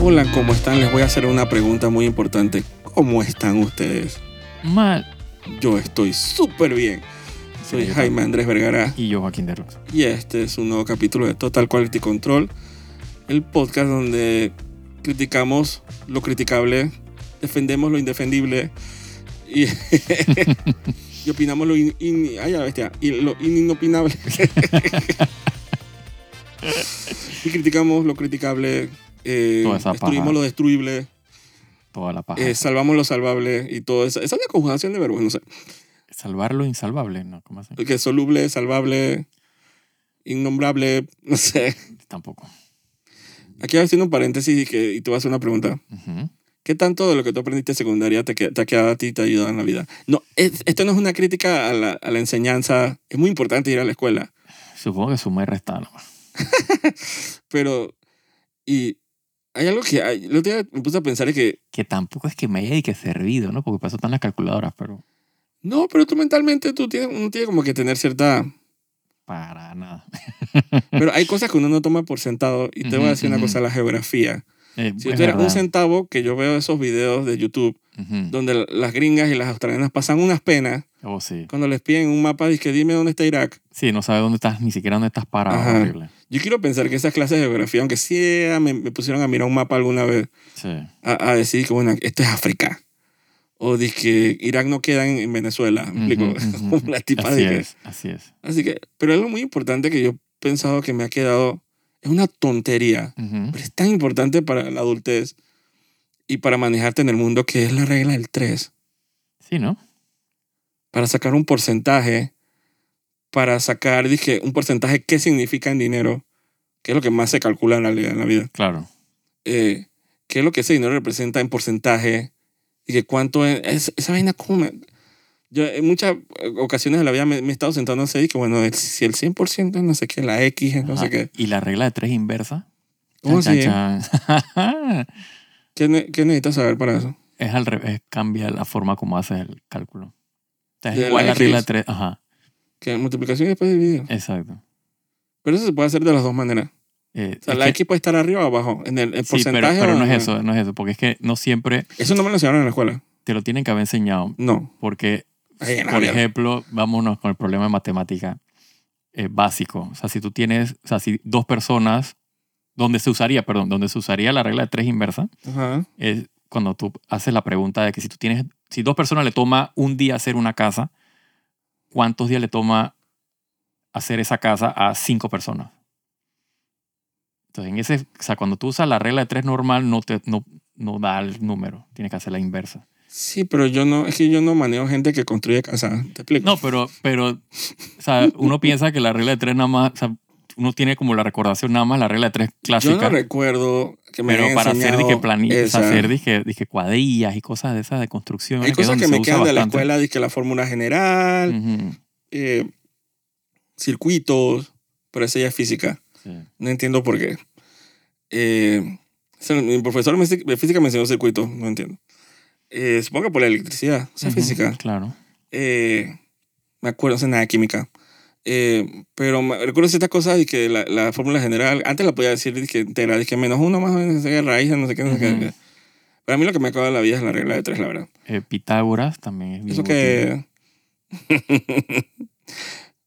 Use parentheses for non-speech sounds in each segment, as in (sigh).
Hola, ¿cómo están? Les voy a hacer una pregunta muy importante. ¿Cómo están ustedes? Mal. Yo estoy súper bien. Soy Sí, Jaime Andrés Vergara Y yo, Joaquín de Rosa. y este es un nuevo capítulo de Total Quality Control, el podcast donde criticamos lo criticable, defendemos lo indefendible y, (laughs) y opinamos lo, in- in- ay, ya bestia, y lo inopinable. (laughs) y criticamos lo criticable, eh, Toda esa destruimos paja. lo destruible, Toda la paja. eh, salvamos lo salvable y todo eso. Esa es la conjugación de verbos, no sé. Salvar lo insalvable, ¿no? ¿Cómo así? Que es soluble, salvable, innombrable, no sé. Tampoco. Aquí haciendo un paréntesis y, que, y te voy a hacer una pregunta. Ujú. ¿Qué tanto de lo que tú aprendiste en secundaria te, ha quedado a ti y te ha ayudado en la vida? No, es- esto no es una crítica a la, a la enseñanza. Es muy importante ir a la escuela. Supongo que suma y resta nomás. (laughs) Pero, y hay algo que hay, otro día me puse a pensar es que, Que tampoco es que me haya y que servido, ¿no? Porque eso están las calculadoras, pero no, pero tú mentalmente tú tienes, uno tiene como que tener cierta... para nada. (laughs) Pero hay cosas que uno no toma por sentado. Y te voy a decir una cosa, la geografía. Eh, Si tú eres un centavo, que yo veo esos videos de YouTube, donde las gringas y las australianas pasan unas penas Oh, sí. cuando les piden un mapa, dice dime dónde está Irak. Sí, no sabes dónde estás, ni siquiera dónde estás parado. Horrible. Yo quiero pensar que esas clases de geografía, aunque sí eh, me, me pusieron a mirar un mapa alguna vez, Sí. a, a decir que, bueno, esto es África. O dice que Irak no queda en, en Venezuela. ¿me explico? Ujú, ujú. (laughs) Como la tipa Así de que- es, así es. Así que, pero algo muy importante que yo he pensado que me ha quedado, es una tontería, Ujú. pero es tan importante para la adultez y para manejarte en el mundo, que es la regla del 3. Sí, ¿no? Para sacar un porcentaje, para sacar, dije, un porcentaje, ¿qué significa en dinero? ¿Qué es lo que más se calcula en la, en la vida? Claro. eh, qué es lo que ese dinero representa en porcentaje y que cuánto es, es- esa vaina como me- yo en muchas ocasiones de la vida me, me he estado sentando así y que bueno el- si el 100% es no sé qué la X es no sé Ajá. qué Y la regla de tres inversa. ¿Cómo chan. (laughs) ¿Qué, ne- qué necesitas saber para eso? es al revés, cambia la forma como haces el cálculo. O sea, es igual la la regla de tres. Ajá, que multiplicación y después dividido. Exacto. pero eso se puede hacer de las dos maneras. Eh, o sea la que- X puede estar arriba o abajo. En el, el sí, pero, porcentaje pero o no es eso, no es eso, porque es que no siempre eso no me lo enseñaron en la escuela. te lo tienen que haber enseñado, no. Porque, Ay, por ejemplo, vámonos con el problema de matemática eh, básico. O sea, si tú tienes, o sea, si dos personas, donde se usaría, perdón, donde se usaría la regla de tres inversa, Ajá. es cuando tú haces la pregunta de que si tú tienes, si dos personas le toma un día hacer una casa, ¿cuántos días le toma hacer esa casa a cinco personas? Entonces, en ese, o sea, cuando tú usas la regla de tres normal, no, te, no, no da el número, tienes que hacer la inversa. sí pero yo no es que yo no manejo gente que construye casa te explico No, pero, pero o sea, uno piensa que la regla de tres nada más, o sea, uno tiene como la recordación nada más la regla de tres yo clásica. no recuerdo que me pero para hacer dije, planillas, hacer dije, dije, cuadrillas y cosas de esas de construcción. Hay cosas que me quedan de la escuela, que la fórmula general, eh, circuitos, pero esa ya es física. sí. No entiendo por qué. Eh, mi profesor me- de física me enseñó circuitos, no entiendo. Eh, supongo que por la electricidad, o sea, física. Claro. Me acuerdo, no sé nada de química. Eh, pero recuerdo ciertas cosas y que la, la fórmula general, antes la podía decir que entera, dije menos uno más o menos, raíz, no sé qué, no sé qué. Ujú. Pero a mí lo que me acaba de la vida es la regla de tres, la verdad. Eh, Pitágoras también es Eso útil. que... (laughs)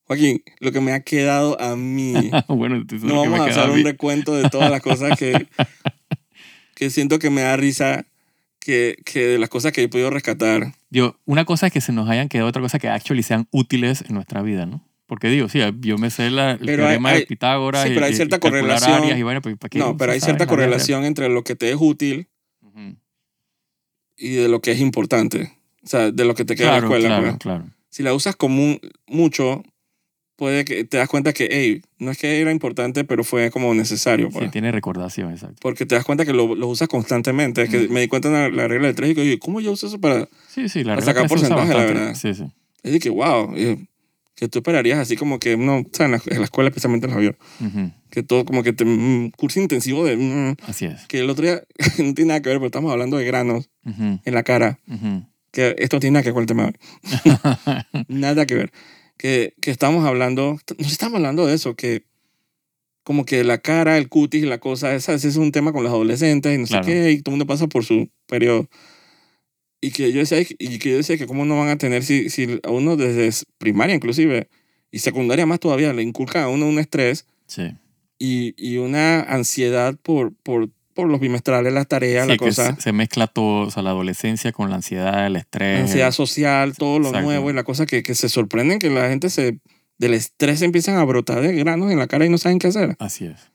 Joaquín, lo que me ha quedado a mí... (laughs) bueno, no lo que vamos me a hacer mí. un recuento de todas las cosas que, (laughs) que siento que me da risa, que, que de las cosas que he podido rescatar. Digo, una cosa es que se nos hayan quedado, otra cosa que actually sean útiles en nuestra vida, ¿no? Porque digo, sí, yo me sé la, el Pero teorema hay- de Pitágoras sí, y, pero hay y- cierta y correlación. y vaina, pues, ¿para qué No, pero hay cierta correlación entre lo que te es útil Ujú. y de lo que es importante. O sea, de lo que te queda Claro, en la escuela. claro, pues. claro. Si la usas común mucho, puede que te das cuenta que, hey, no es que era importante, pero fue como necesario. Sí, pues. tiene recordación, exacto. Porque te das cuenta que lo, lo usas constantemente. Es que me di cuenta en la, la regla de tres y oye, ¿cómo yo uso eso para...? Sí, sí, la Para sacar porcentaje, la verdad. Sí, sí. Es de que, wow, eh, que tú esperarías así como que, no, o sea, en la, en la escuela especialmente en la avión, Ujú. que todo como que te, mm, curso intensivo de... mm, Así es. que el otro día, (laughs) no tiene nada que ver, pero estamos hablando de granos Ujú, en la cara, ujú. que esto no tiene nada que ver con el tema (laughs) nada que ver. Que, que estamos hablando, nos estamos hablando de eso, que como que la cara, el cutis, la cosa, esa, ese es un tema con los adolescentes y no Claro. sé qué, y todo el mundo pasa por su periodo. Y que yo decía, y que yo decía que cómo no van a tener si, si a uno desde primaria inclusive, y secundaria más todavía, le inculca a uno un estrés Sí. y, y una ansiedad por, por, por los bimestrales, las tareas, Sí, la cosa, se, se mezcla todo, o sea, la adolescencia con la ansiedad, el estrés. la ansiedad social, todo lo Exacto. nuevo y la cosa que, que se sorprenden que la gente se del estrés empiezan a brotar de granos en la cara y no saben qué hacer. Así es,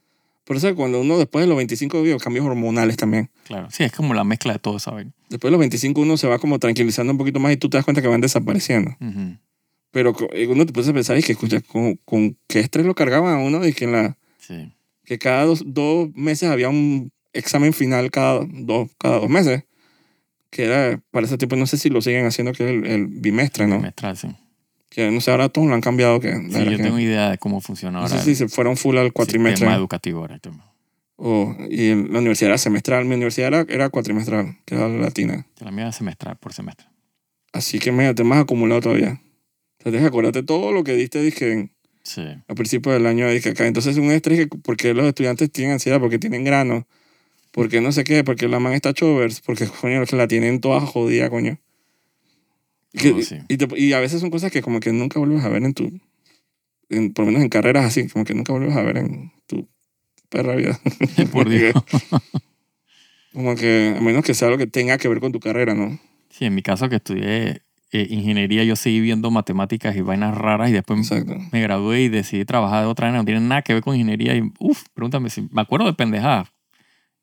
Por eso cuando uno después de los 25 vive cambios hormonales también. claro. Sí, es como la mezcla de todo, ¿sabes? Después de los 25 uno se va como tranquilizando un poquito más y tú te das cuenta que van desapareciendo. Ujú. Pero co- eh, uno te puede pensar y que escucha, ¿con, con qué estrés lo cargaban a uno? Y que, en la, Sí. que cada dos, dos meses había un examen final cada dos, cada dos meses. Que era, para ese tipo, no sé si lo siguen haciendo, que es el, el bimestre, ¿no? Bimestral, sí. Que no sé, ahora todos lo han cambiado. Que, Sí, yo tengo idea de cómo funciona no ahora sé si se fueron full al cuatrimestre. sistema educativo ahora. O, y la universidad era semestral. Mi universidad era, era cuatrimestral, que era la latina. La mía es semestral, por semestre. Así que me te más acumulado todavía. Entonces, acuérdate todo lo que diste dije, Sí. al principio del año. Dije acá. Entonces, un estrés que porque los estudiantes tienen ansiedad, porque tienen granos, porque no sé qué, porque la man está chovers, porque coño, que la tienen toda jodida, coño. Y, que- No, sí. y, te- y a veces son cosas que como que nunca vuelves a ver en tu, en- por lo menos en carreras así, como que nunca vuelves a ver en tu perra vida. (laughs) (laughs) Por Dios. Como que, a menos que sea algo que tenga que ver con tu carrera, ¿no? Sí, en mi caso que estudié eh, ingeniería, yo seguí viendo matemáticas y vainas raras y después Exacto. me gradué y decidí trabajar de otra manera. No tiene nada que ver con ingeniería y, uff, pregúntame si... Me acuerdo de pendejadas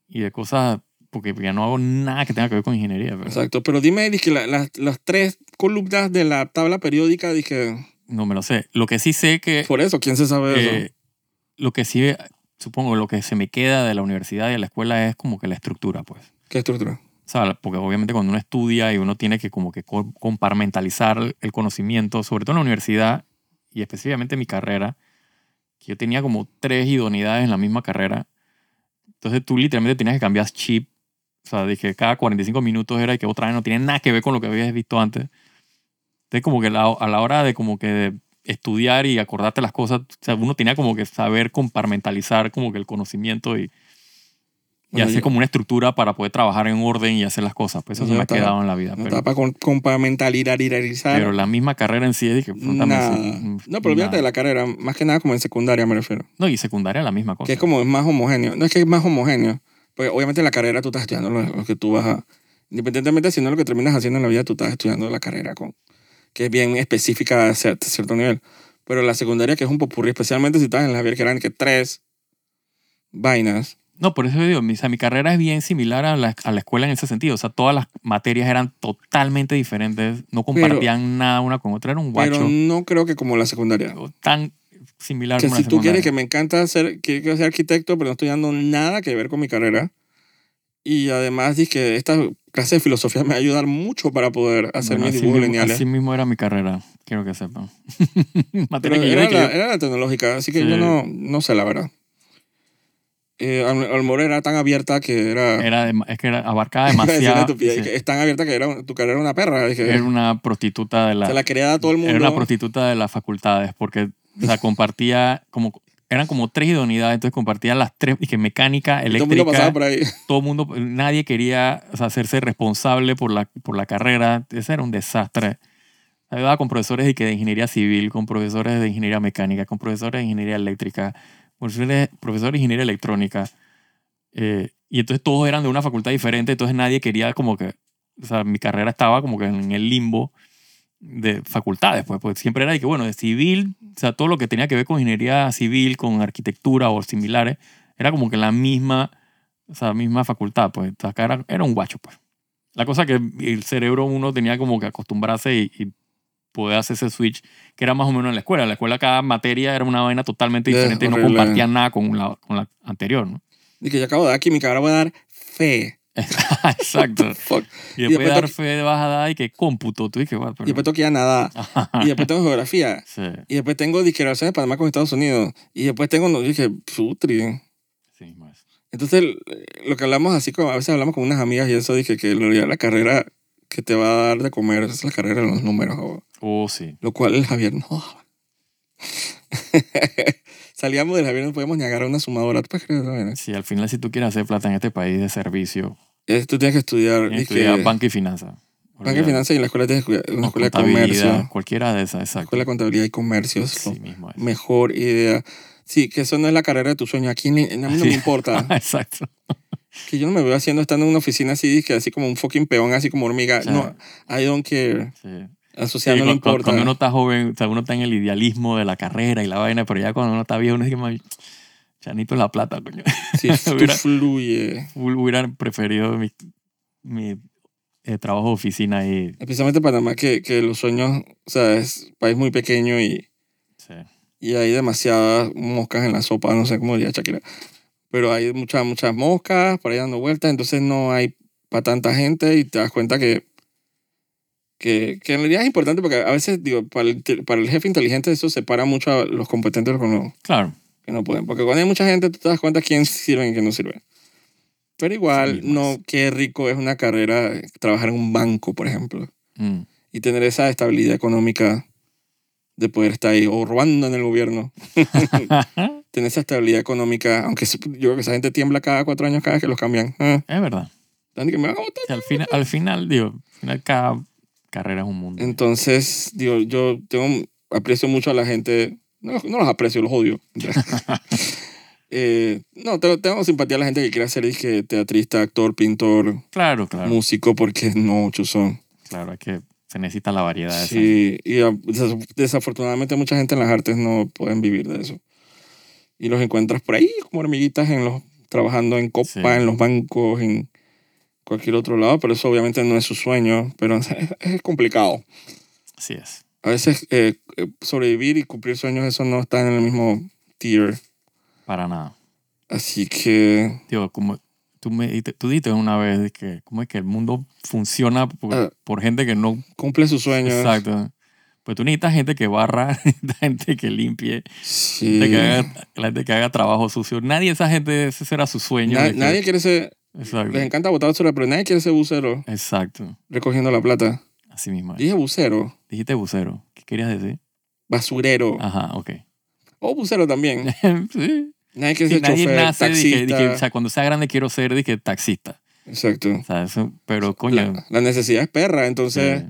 y de cosas, porque ya no hago nada que tenga que ver con ingeniería. Pero Exacto. Pero dime, dije, la- la- las tres columnas de la tabla periódica, dije, no me lo sé. Lo que sí sé que... por eso, ¿quién se sabe eso? eh, lo que sí, supongo, lo que se me queda de la universidad y de la escuela es como que la estructura, pues. ¿Qué estructura? O sea, porque obviamente cuando uno estudia y uno tiene que como que co- comparmentalizar el conocimiento, sobre todo en la universidad y específicamente en mi carrera, que yo tenía como tres idoneidades en la misma carrera. Entonces tú literalmente tenías que cambiar chip. O sea, dije, cada 45 minutos era y que otra vez no tiene nada que ver con lo que habías visto antes. Entonces como que la- a la hora de como que estudiar y acordarte las cosas, o sea, uno tenía como que saber comparmentalizar como que el conocimiento y, y Bueno, hacer yo- como una estructura para poder trabajar en orden y hacer las cosas. Pues eso se me ha quedado en la vida. No Pero, para comparmentalizar. pero la misma carrera en sí me- Nada. mm, No, pero olvídate de la carrera, más que nada como en secundaria me refiero. No, y secundaria la misma cosa. Que es como es más homogéneo. No es que es más homogéneo. Porque obviamente en la carrera tú estás estudiando lo, que tú vas a... Independientemente si no lo que terminas haciendo en la vida, tú estás estudiando la carrera con... Que es bien específica a cierto, cierto nivel. Pero la secundaria que es un popurrí, especialmente si estás en la Javier, que eran que tres vainas. No, por eso digo, mi, o sea, mi carrera es bien similar a la, a la escuela en ese sentido. O sea, todas las materias eran totalmente diferentes, no compartían nada una con otra. Era un guacho Pero no creo que como la secundaria. tan similar Que si tú quieres que me encanta ser, que quiero ser arquitecto, pero no estoy dando nada que ver con mi carrera. Y además dije que esta clase de filosofía me va a ayudar mucho para poder hacer Bueno, mis dibujos mismo- lineales. Así mismo era mi carrera, quiero que sepan. (laughs) Pero que yo era, de que la, yo- era la tecnológica, así que Sí. yo no, no sé la verdad. Eh, Al- Almora era tan abierta que era... era dem- es que era, abarcaba (laughs) demasiado. estupidez, sí, que es tan abierta que era, tu carrera era una perra. Dije, era una prostituta de la, se la quería dar a todo el mundo. Era una prostituta de las facultades porque o sea, compartía como eran como tres idoneidades, entonces compartían las tres, y que mecánica, Y todo el mundo pasaba eléctrica, por ahí. todo el mundo, nadie quería o sea, hacerse responsable por la, por la carrera, ese era un desastre. Ayudaba con profesores de, que de ingeniería civil, con profesores de ingeniería mecánica, con profesores de ingeniería eléctrica, profesores, profesores de ingeniería electrónica. Eh, y entonces todos eran de una facultad diferente, entonces nadie quería como que, o sea, mi carrera estaba como que en el limbo de facultades, pues, pues siempre era de que, bueno, de civil, o sea, todo lo que tenía que ver con ingeniería civil, con arquitectura o similares, era como que la misma, o sea, misma facultad, pues, acá era, era un guacho, pues. La cosa que el cerebro uno tenía como que acostumbrarse y, y poder hacer ese switch, que era más o menos en la escuela. En la escuela cada materia era una vaina totalmente Es diferente y no compartían nada con la, con la anterior, ¿no? Dije, yo acabo de dar química, ahora voy a dar fe. (laughs) Exacto. Fuck. Y después después de dar fe vas a dar y que cómputo. Tú bueno, pero... Y después ir a nadar. Y después tengo geografía. sí, Y después tengo disqueraciones de Panamá con Estados Unidos. Y después tengo, no, dije, putri. sí, más. Entonces, lo que hablamos así, como a veces hablamos con unas amigas y eso, dije que la carrera que te va a dar de comer es la carrera de los números. Oh, sí. Lo cual el Javier no. (laughs) salíamos del avión no podíamos ni agarrar una sumadora. ¿Tú puedes creer vaina? Si al final si tú quieres hacer plata en este país de servicio, Eh, Tú tienes que estudiar, tienes que estudiar banca y finanzas. banca y finanzas y en la escuela, tienes que estudiar- O escuela de comercio. Cualquiera de esas, exacto. Escuela de contabilidad y comercio. es Sí mismo es. mejor idea. Sí, que eso no es la carrera de tu sueño. Aquí ni- a mí no me importa. (laughs) exacto. que yo no me veo haciendo estando en una oficina así, que así como un fucking peón, así como hormiga. O sea, no, I don't care. Sí. Sociedad Sí, no le importa. Cuando uno está joven, o sea, uno está en el idealismo de la carrera y la vaina, pero ya cuando uno está viejo, uno dice, "Ay, ya necesito la plata, coño. (laughs) Sí, (laughs) Hubiera- fluye. Hubiera preferido mi, mi eh, trabajo de oficina y... Especialmente Panamá, que, que los sueños, o sea, es un país muy pequeño y, Sí. y hay demasiadas moscas en la sopa, no sé cómo diría Shakira. Pero hay muchas, muchas moscas por ahí dando vueltas, entonces no hay para tanta gente y te das cuenta que, que, que en realidad es importante porque a veces, digo, para el, para el jefe inteligente eso separa mucho a los competentes con los Claro. que no pueden. Porque cuando hay mucha gente, tú te das cuenta quién sirve y quién no sirve. Pero igual, Sí, no, qué rico es una carrera, trabajar en un banco, por ejemplo, Mm. y tener esa estabilidad económica de poder estar ahí o robando en el gobierno. (laughs) tener esa estabilidad económica, aunque yo creo que esa gente tiembla cada cuatro años cada vez que los cambian. Ah, es verdad. ¿dónde que me van a votar? Y al, final, al final, digo, al final cada carrera es un mundo. Entonces, digo, yo tengo, aprecio mucho a la gente, no, no los aprecio, los odio. (laughs) (laughs) Eh, no, tengo, tengo simpatía a la gente que quiere ser dije, teatrista, actor, pintor, Claro, claro. músico, porque no muchos son. Claro, es que se necesita la variedad esa. Sí, y des- desafortunadamente mucha gente en las artes no pueden vivir de eso. Y los encuentras por ahí como hormiguitas en los, trabajando en copa, Sí. en los bancos, en cualquier otro lado, pero eso obviamente no es su sueño, pero (laughs) es, es complicado. Así es. A veces eh, eh, sobrevivir y cumplir sueños, eso no está en el mismo tier. Para nada. Así que Digo, como tú me tú dijiste una vez que, ¿cómo es que el mundo funciona por, Ah. por gente que no... cumple sus sueños. Exacto. Pues tú necesitas gente que barra, (laughs) gente que limpie, Sí. gente que haga, gente que haga trabajo sucio. Nadie esa gente, ese será su sueño. Na- de que- nadie quiere ser, Exacto. les encanta botar basura, pero nadie quiere ser bucero Exacto. recogiendo la plata. Así mismo. es. Dije bucero, Dijiste bucero. ¿Qué querías decir? basurero. Ajá, ok. O bucero también. (laughs) sí. Nadie quiere Sí, ser nadie chofer, nace taxista. que, o sea, cuando sea grande quiero ser que taxista. Exacto. O sea, eso, pero coño. La, la necesidad es perra, entonces... sí,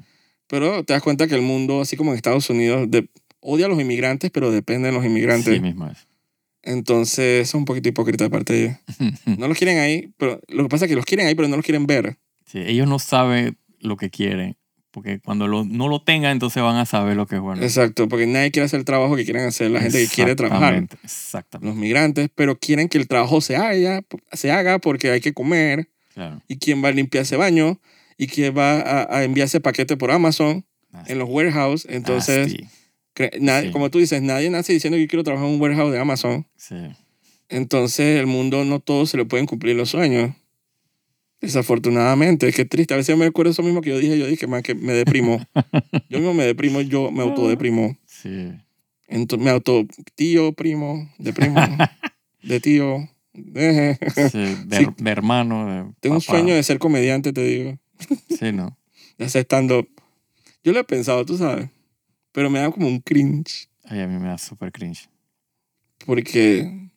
Pero te das cuenta que el mundo, así como en Estados Unidos, de- odia a los inmigrantes, pero depende de los inmigrantes. sí mismo es. Entonces, es un poquito hipócrita de parte de ellos. (laughs) No los quieren ahí, pero lo que pasa es que los quieren ahí, pero no los quieren ver. Sí, ellos no saben lo que quieren. Porque cuando lo- no lo tengan, entonces van a saber lo que es bueno. Exacto, porque nadie quiere hacer el trabajo que quieren hacer la gente que quiere trabajar. Exactamente. Los migrantes, pero quieren que el trabajo se haga, se haga porque hay que comer. Claro. ¿Y quién va a limpiar ese baño? ¿Y quién va a, a enviar ese paquete por Amazon en los warehouse? Entonces, Nasty. Nadie- Sí. como tú dices, nadie nace diciendo que yo quiero trabajar en un warehouse de Amazon. Sí. Entonces, el mundo no todos se le pueden cumplir los sueños. Desafortunadamente, qué triste. A veces me acuerdo eso mismo que yo dije. Yo dije, man, que me deprimo. (laughs) yo mismo me deprimo, yo me autodeprimo. Sí. Entonces, me auto tío, primo, de primo, (laughs) de tío. eh. Sí, de, Sí. de hermano. de Tengo un papá. sueño de ser comediante, te digo. Sí, ¿no? (laughs) De hacer stand-up. Yo lo he pensado, tú sabes. Pero me da como un cringe. Ay, a mí me da súper cringe. Porque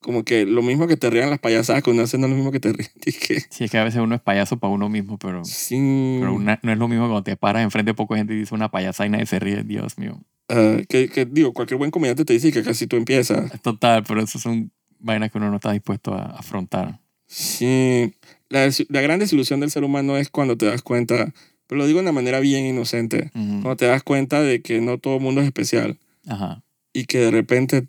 como que lo mismo que te rían las payasadas que uno hace no es lo mismo que te (laughs) ríen. Dije, Sí, es que a veces uno es payaso para uno mismo, pero, sí. pero una- no es lo mismo cuando te paras enfrente de poca gente y dice una payasa y nadie se ríe. Dios mío. Ah, que, que digo, cualquier buen comediante te dice que casi tú empiezas. Total, pero eso son vainas que uno no está dispuesto a afrontar. Sí. La, la gran desilusión del ser humano es cuando te das cuenta, pero lo digo de una manera bien inocente, cuando te das cuenta de que no todo el mundo es especial Ajá. y que de repente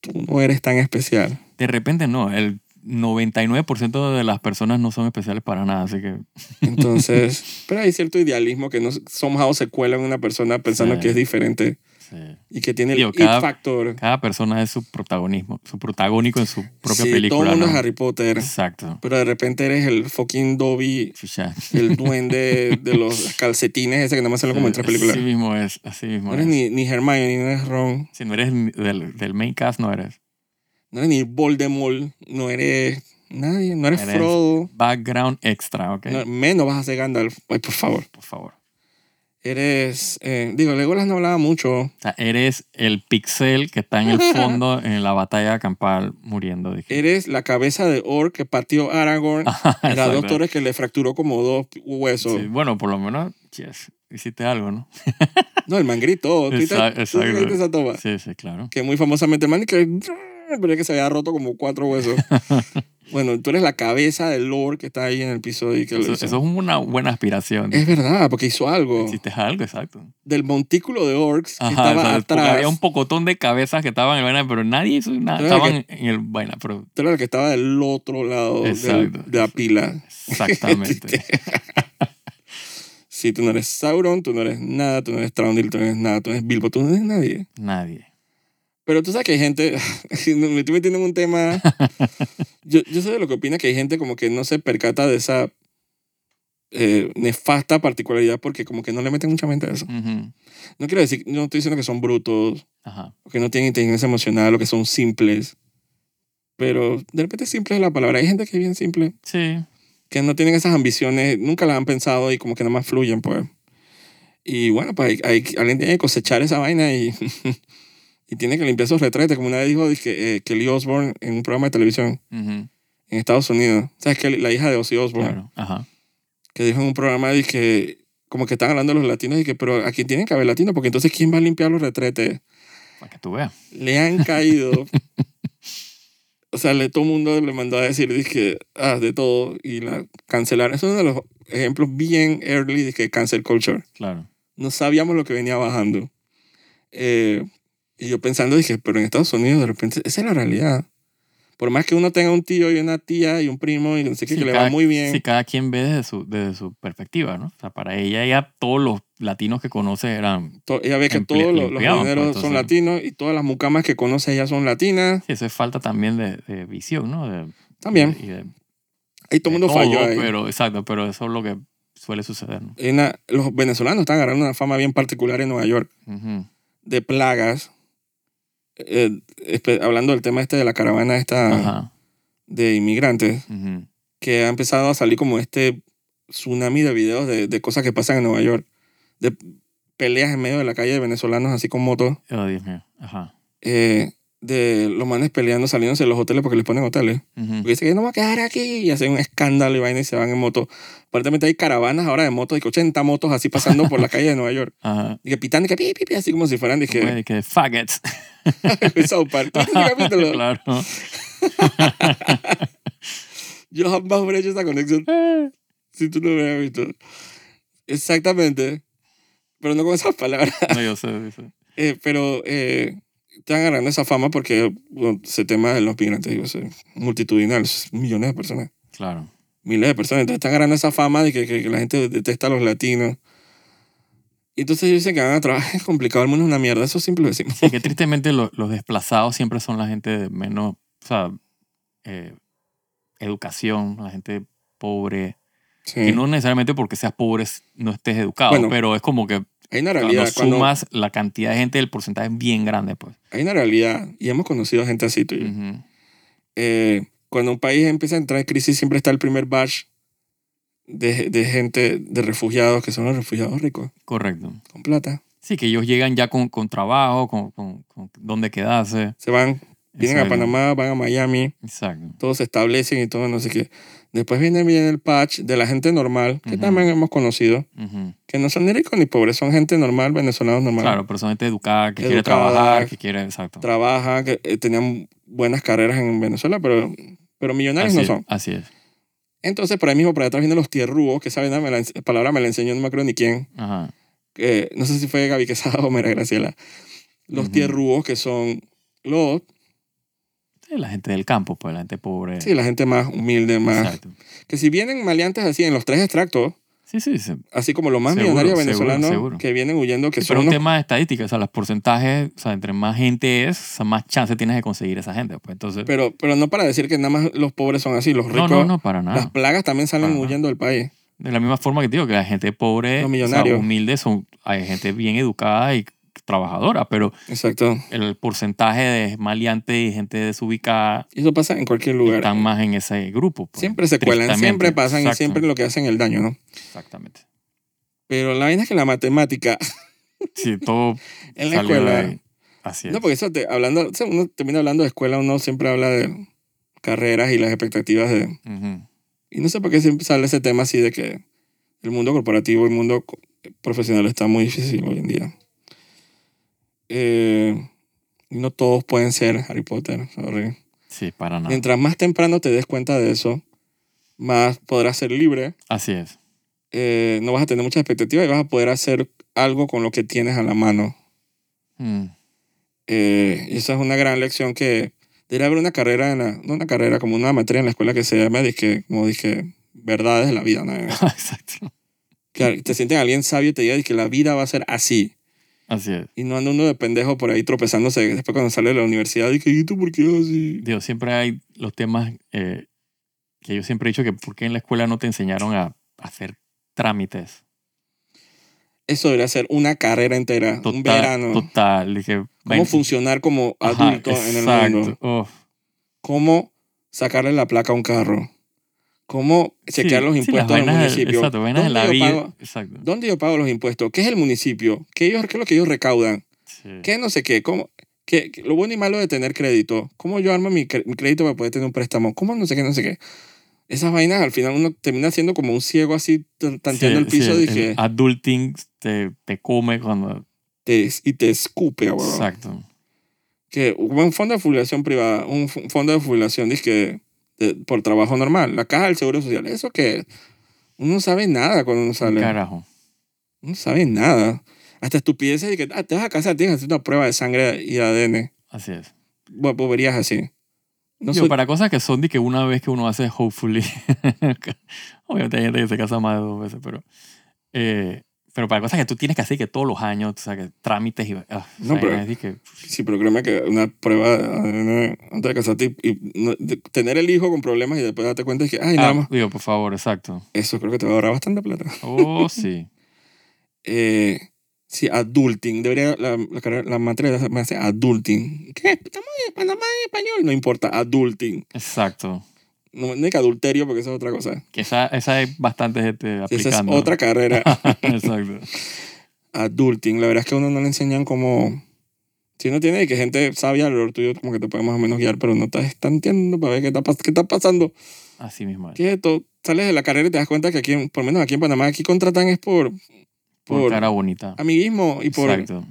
tú no eres tan especial. De repente no, el 99% de las personas no son especiales para nada, así que (laughs) Entonces, pero hay cierto idealismo que no somehow se cuela en una persona pensando Sí. que es diferente sí. y que tiene el Digo, it cada- factor. cada persona es su protagonismo, su protagónico en su propia Sí, película. todo el mundo ¿no? es Harry Potter, Exacto. pero de repente eres el fucking Dobby, Chucha. el duende (laughs) de los calcetines ese que nada más sale como en películas. Así mismo es, así mismo No eres es. ni, ni Hermione, no eres Ron, Si no eres ni- del, del main cast, no eres. No eres ni Voldemort, no eres nadie, no eres Eres- Frodo, Background extra, ¿ok? no- menos vas a ser Gandalf. Ay, por favor. Por favor. Eres, eh, digo, Legolas no hablaba mucho. O sea, eres el pixel que está en el (laughs) fondo en la batalla campal muriendo. dije. Eres la cabeza de Orc que pateó Aragorn. (laughs) Era exacto. dos torres que le fracturó como dos huesos. Sí, bueno, por lo menos, yes, hiciste algo, ¿no? No, el man gritó. (laughs) ¿Tú viste- Exacto, esa toma? Sí, sí, claro. Que muy famosamente el man que... Pero es que se había roto como cuatro huesos. (laughs) bueno, tú eres la cabeza del Lord que está ahí en el piso y que Eso, eso es una buena aspiración. Es verdad, porque hizo algo. Hiciste algo, exacto. Del montículo de orcs que Ajá, estaba ¿sabes? Porque atrás. había un pocotón de cabezas que estaban en el vaina, pero nadie hizo nada. Estaban en el vaina, pero Tú eres el que estaba del otro lado Exacto. de la pila. exactamente. (laughs) Sí, tú no eres Sauron, tú no eres nada, tú no eres Traundil, tú no eres nada, tú no eres Bilbo, tú no eres nadie. nadie. Pero tú sabes que hay gente, (laughs) me estoy metiendo en un tema, (laughs) yo, yo sé de lo que opina que hay gente como que no se percata de esa eh, nefasta particularidad porque como que no le meten mucha mente a eso. Ujú. No quiero decir, no estoy diciendo que son brutos, Ajá. o que no tienen inteligencia emocional, o que son simples, pero de repente simple es la palabra. Hay gente que es bien simple, Sí, que no tienen esas ambiciones, nunca las han pensado y como que nada más fluyen, pues. Y bueno, pues hay, hay- alguien tiene que cosechar esa vaina y, (laughs) y tiene que limpiar esos retretes, como una vez dijo dije, eh, Kelly Osbourne en un programa de televisión ujú, en Estados Unidos. ¿Sabes que La hija de Ozzy Osbourne, claro. Ajá. que dijo en un programa, dije, como que están hablando los latinos, y que pero aquí tienen que haber latinos, porque entonces ¿quién va a limpiar los retretes? Para que tú veas. Le han caído. (laughs) o sea, le, todo el mundo le mandó a decir, dije, ah, de todo, y la cancelaron. Es uno de los ejemplos bien early de que cancel culture. Claro. No sabíamos lo que venía bajando. Eh, y yo pensando, dije, pero en Estados Unidos de repente, esa es la realidad. Por más que uno tenga un tío y una tía y un primo y no sé qué, Sí, que le cada- va muy bien. Sí, cada quien ve desde su, desde su perspectiva, ¿no? O sea, para ella, ya todos los latinos que conoce eran... to- ella ve que todos los, limpiados, pues, son latinos y todas las mucamas que conoce ella son latinas. Sí, eso es falta también de, de visión, ¿no? De- También. y de- Ahí todo el mundo falló ahí. Pero, exacto, pero eso es lo que suele suceder, ¿no? Una- los venezolanos están agarrando una fama bien particular en Nueva York Ujú, de plagas. Eh, hablando del tema este de la caravana esta Ajá. de inmigrantes, que ha empezado a salir como este tsunami de videos de, de cosas que pasan en Nueva York, de peleas en medio de la calle de venezolanos así con motos, Oh, Dios mío. Ajá. eh, de los manes peleando, saliéndose de los hoteles porque les ponen hoteles. Ujú. Porque dicen que no me voy a quedar aquí y hacen un escándalo y vaina y se van en moto. Aparentemente hay caravanas ahora de motos, y que 80 motos así pasando por la calle de Nueva York. (laughs) Ajá. Y que pitando, y que pi, pi, pi, así como si fueran, dije, Bueno, que faggots. (laughs) South Park. ¿Tú viste ese capítulo? (laughs) claro. Yo jamás hubiera hecho esa conexión si tú no hubieras visto. Exactamente. Pero no con esas palabras. No, yo sé, yo sé. Eh, pero eh, están agarrando esa fama porque bueno, ese tema de los migrantes digo, es multitudinal, es millones de personas, Claro. miles de personas. Entonces están agarrando esa fama de que, que- que la gente detesta a los latinos. Y entonces ellos dicen que van a trabajar, (laughs) es complicado, el mundo es una mierda, eso siempre lo decimos. Sí, que tristemente lo- los desplazados siempre son la gente de menos, o sea, eh, educación, la gente pobre. Sí. Y no necesariamente porque seas pobre no estés educado, Bueno, pero es como que Hay una cuando realidad, cuando, sumas la cantidad de gente, el porcentaje es bien grande, pues. hay una realidad, y hemos conocido gente así, tú y yo. Eh, cuando un país empieza a entrar en crisis, siempre está el primer batch de, de gente, de refugiados, que son los refugiados ricos, Correcto. con plata. Sí, que ellos llegan ya con, con trabajo, con, con, con dónde quedarse. Se van, vienen a. Panamá, van a Miami, Exacto. todos se establecen y todo, no sé qué. Después viene bien el patch de la gente normal, que Ujú. también hemos conocido, Ujú. que no son ni ricos ni pobres, son gente normal, venezolanos normal. Claro, pero son gente educada, que quiere Educada, trabajar, que quiere, exacto. Trabajan, que eh, tenían buenas carreras en Venezuela, pero, pero millonarios Así, no es, son. así es. Entonces, por ahí mismo, por detrás vienen los tierrúos, que esa me la palabra me la enseñó, no me acuerdo ni quién. Ajá. que no sé si fue Gaby Quesada o Mera Graciela, los Ujú. tierrúos que son los, la gente del campo, pues la gente pobre. sí, la gente más humilde, más, Exacto. que si vienen maleantes así en los tres extractos, Sí, sí, sí. así como los más Seguro, millonarios seguro, venezolanos seguro. que vienen huyendo, que Sí, son pero es un unos- tema de estadística, o sea, los porcentajes, o sea, entre más gente es, o sea, más chance tienes de conseguir esa gente, pues entonces... pero, pero no para decir que nada más los pobres son así, los no, ricos, no, no, para las nada. plagas también salen Para nada. huyendo del país. De la misma forma que te digo, que la gente pobre, Los o sea, millonarios. humilde, son, hay gente bien educada y trabajadora, pero Exacto. el porcentaje de maleante y gente desubicada Y eso pasa en cualquier lugar. están más en ese grupo. pues, Siempre se cuelan, siempre pasan y siempre lo que hacen el daño, ¿no? Exactamente. Pero la vaina es que la matemática (laughs) Sí, todo (laughs) en la de escuela... Así es. No, porque eso, te, hablando, uno termina hablando de escuela, uno siempre habla de carreras y las expectativas de... Y no sé por qué siempre sale ese tema así de que el mundo corporativo, el mundo profesional está muy difícil hoy en día. Eh, no todos pueden ser Harry Potter, sorry. Sí, para nada. Mientras más temprano te des cuenta de eso, más podrás ser libre, Así es. eh, no vas a tener muchas expectativas y vas a poder hacer algo con lo que tienes a la mano. Mm. Eh, y esa es una gran lección que debería haber una carrera, en la- no una carrera, como una materia en la escuela que se llama, dizque, como dije, verdades de la vida. ¿no? (laughs) Exacto. que te sienten alguien sabio y te diga que la vida va a ser así. Así es. Y no anda uno de pendejo por ahí tropezándose después cuando sale de la universidad y que, ¿y tú por qué así? Digo, siempre hay los temas eh, que yo siempre he dicho que por qué en la escuela no te enseñaron a hacer trámites. Eso debería ser una carrera entera, un Total, verano. Total. Dije, Cómo ven- funcionar como Ajá, adulto en el mundo. Oh, Cómo sacarle la placa a un carro. Cómo chequear sí, los sí, impuestos vainas del- municipio. Exacto, vainas de ¿Dónde la yo vida. pago? Exacto. ¿Dónde yo pago los impuestos? ¿Qué es el municipio? ¿Qué, ellos, qué es lo que ellos recaudan? Sí. ¿Qué no sé qué? ¿Cómo? ¿Qué, lo bueno y malo de tener crédito. ¿Cómo yo armo mi, mi crédito para poder tener un préstamo? ¿Cómo no sé qué, no sé qué? Esas vainas al final uno termina siendo como un ciego así tanteando Sí, el piso sí, que el adulting te, te come cuando... te, y te escupe. Exacto. Que un fondo de jubilación privada, un fondo de jubilación dizque, de- por trabajo normal, la caja del Seguro Social, eso que uno no sabe nada cuando uno sale. Carajo. No sabe nada. Hasta estupideces de que ah, te vas a casar, tienes que hacer una prueba de sangre y ADN. Así es. Bo- Boberías así. No Digo, soy- para cosas que son de que una vez que uno hace, hopefully. (laughs) Obviamente hay gente que se casa más de dos veces, pero. eh, pero para cosas que tú tienes que hacer que todos los años, o sea, que trámites y. ah, o No, sea, pero- es que- Sí, pero créeme que una prueba de ADN antes de casarte y, y no- de- tener el hijo con problemas y después darte cuenta de que, ay, nada Ah, más. digo, por favor, exacto. Eso creo que te va a ahorrar bastante plata. Oh, sí. (laughs) Eh, sí, adulting. Debería la, la, la materia me hace adulting. ¿Qué? Estamos en español. No importa, adulting. Exacto. No, no que adulterio porque eso es otra cosa. Que esa, esa hay bastante gente Sí, Esa es aplicando. otra carrera. (laughs) exacto. adulting. La verdad es que a uno no le enseñan cómo... Si uno tiene que gente sabia alrededor tuyo, como que te puede más o menos guiar, pero no estás tanteando para ver qué está, qué está pasando. Así mismo es. ¿Qué es esto? Sales de la carrera y te das cuenta que aquí, por lo menos aquí en Panamá, aquí contratan es por, Por, por cara bonita. amiguismo y por, Exacto.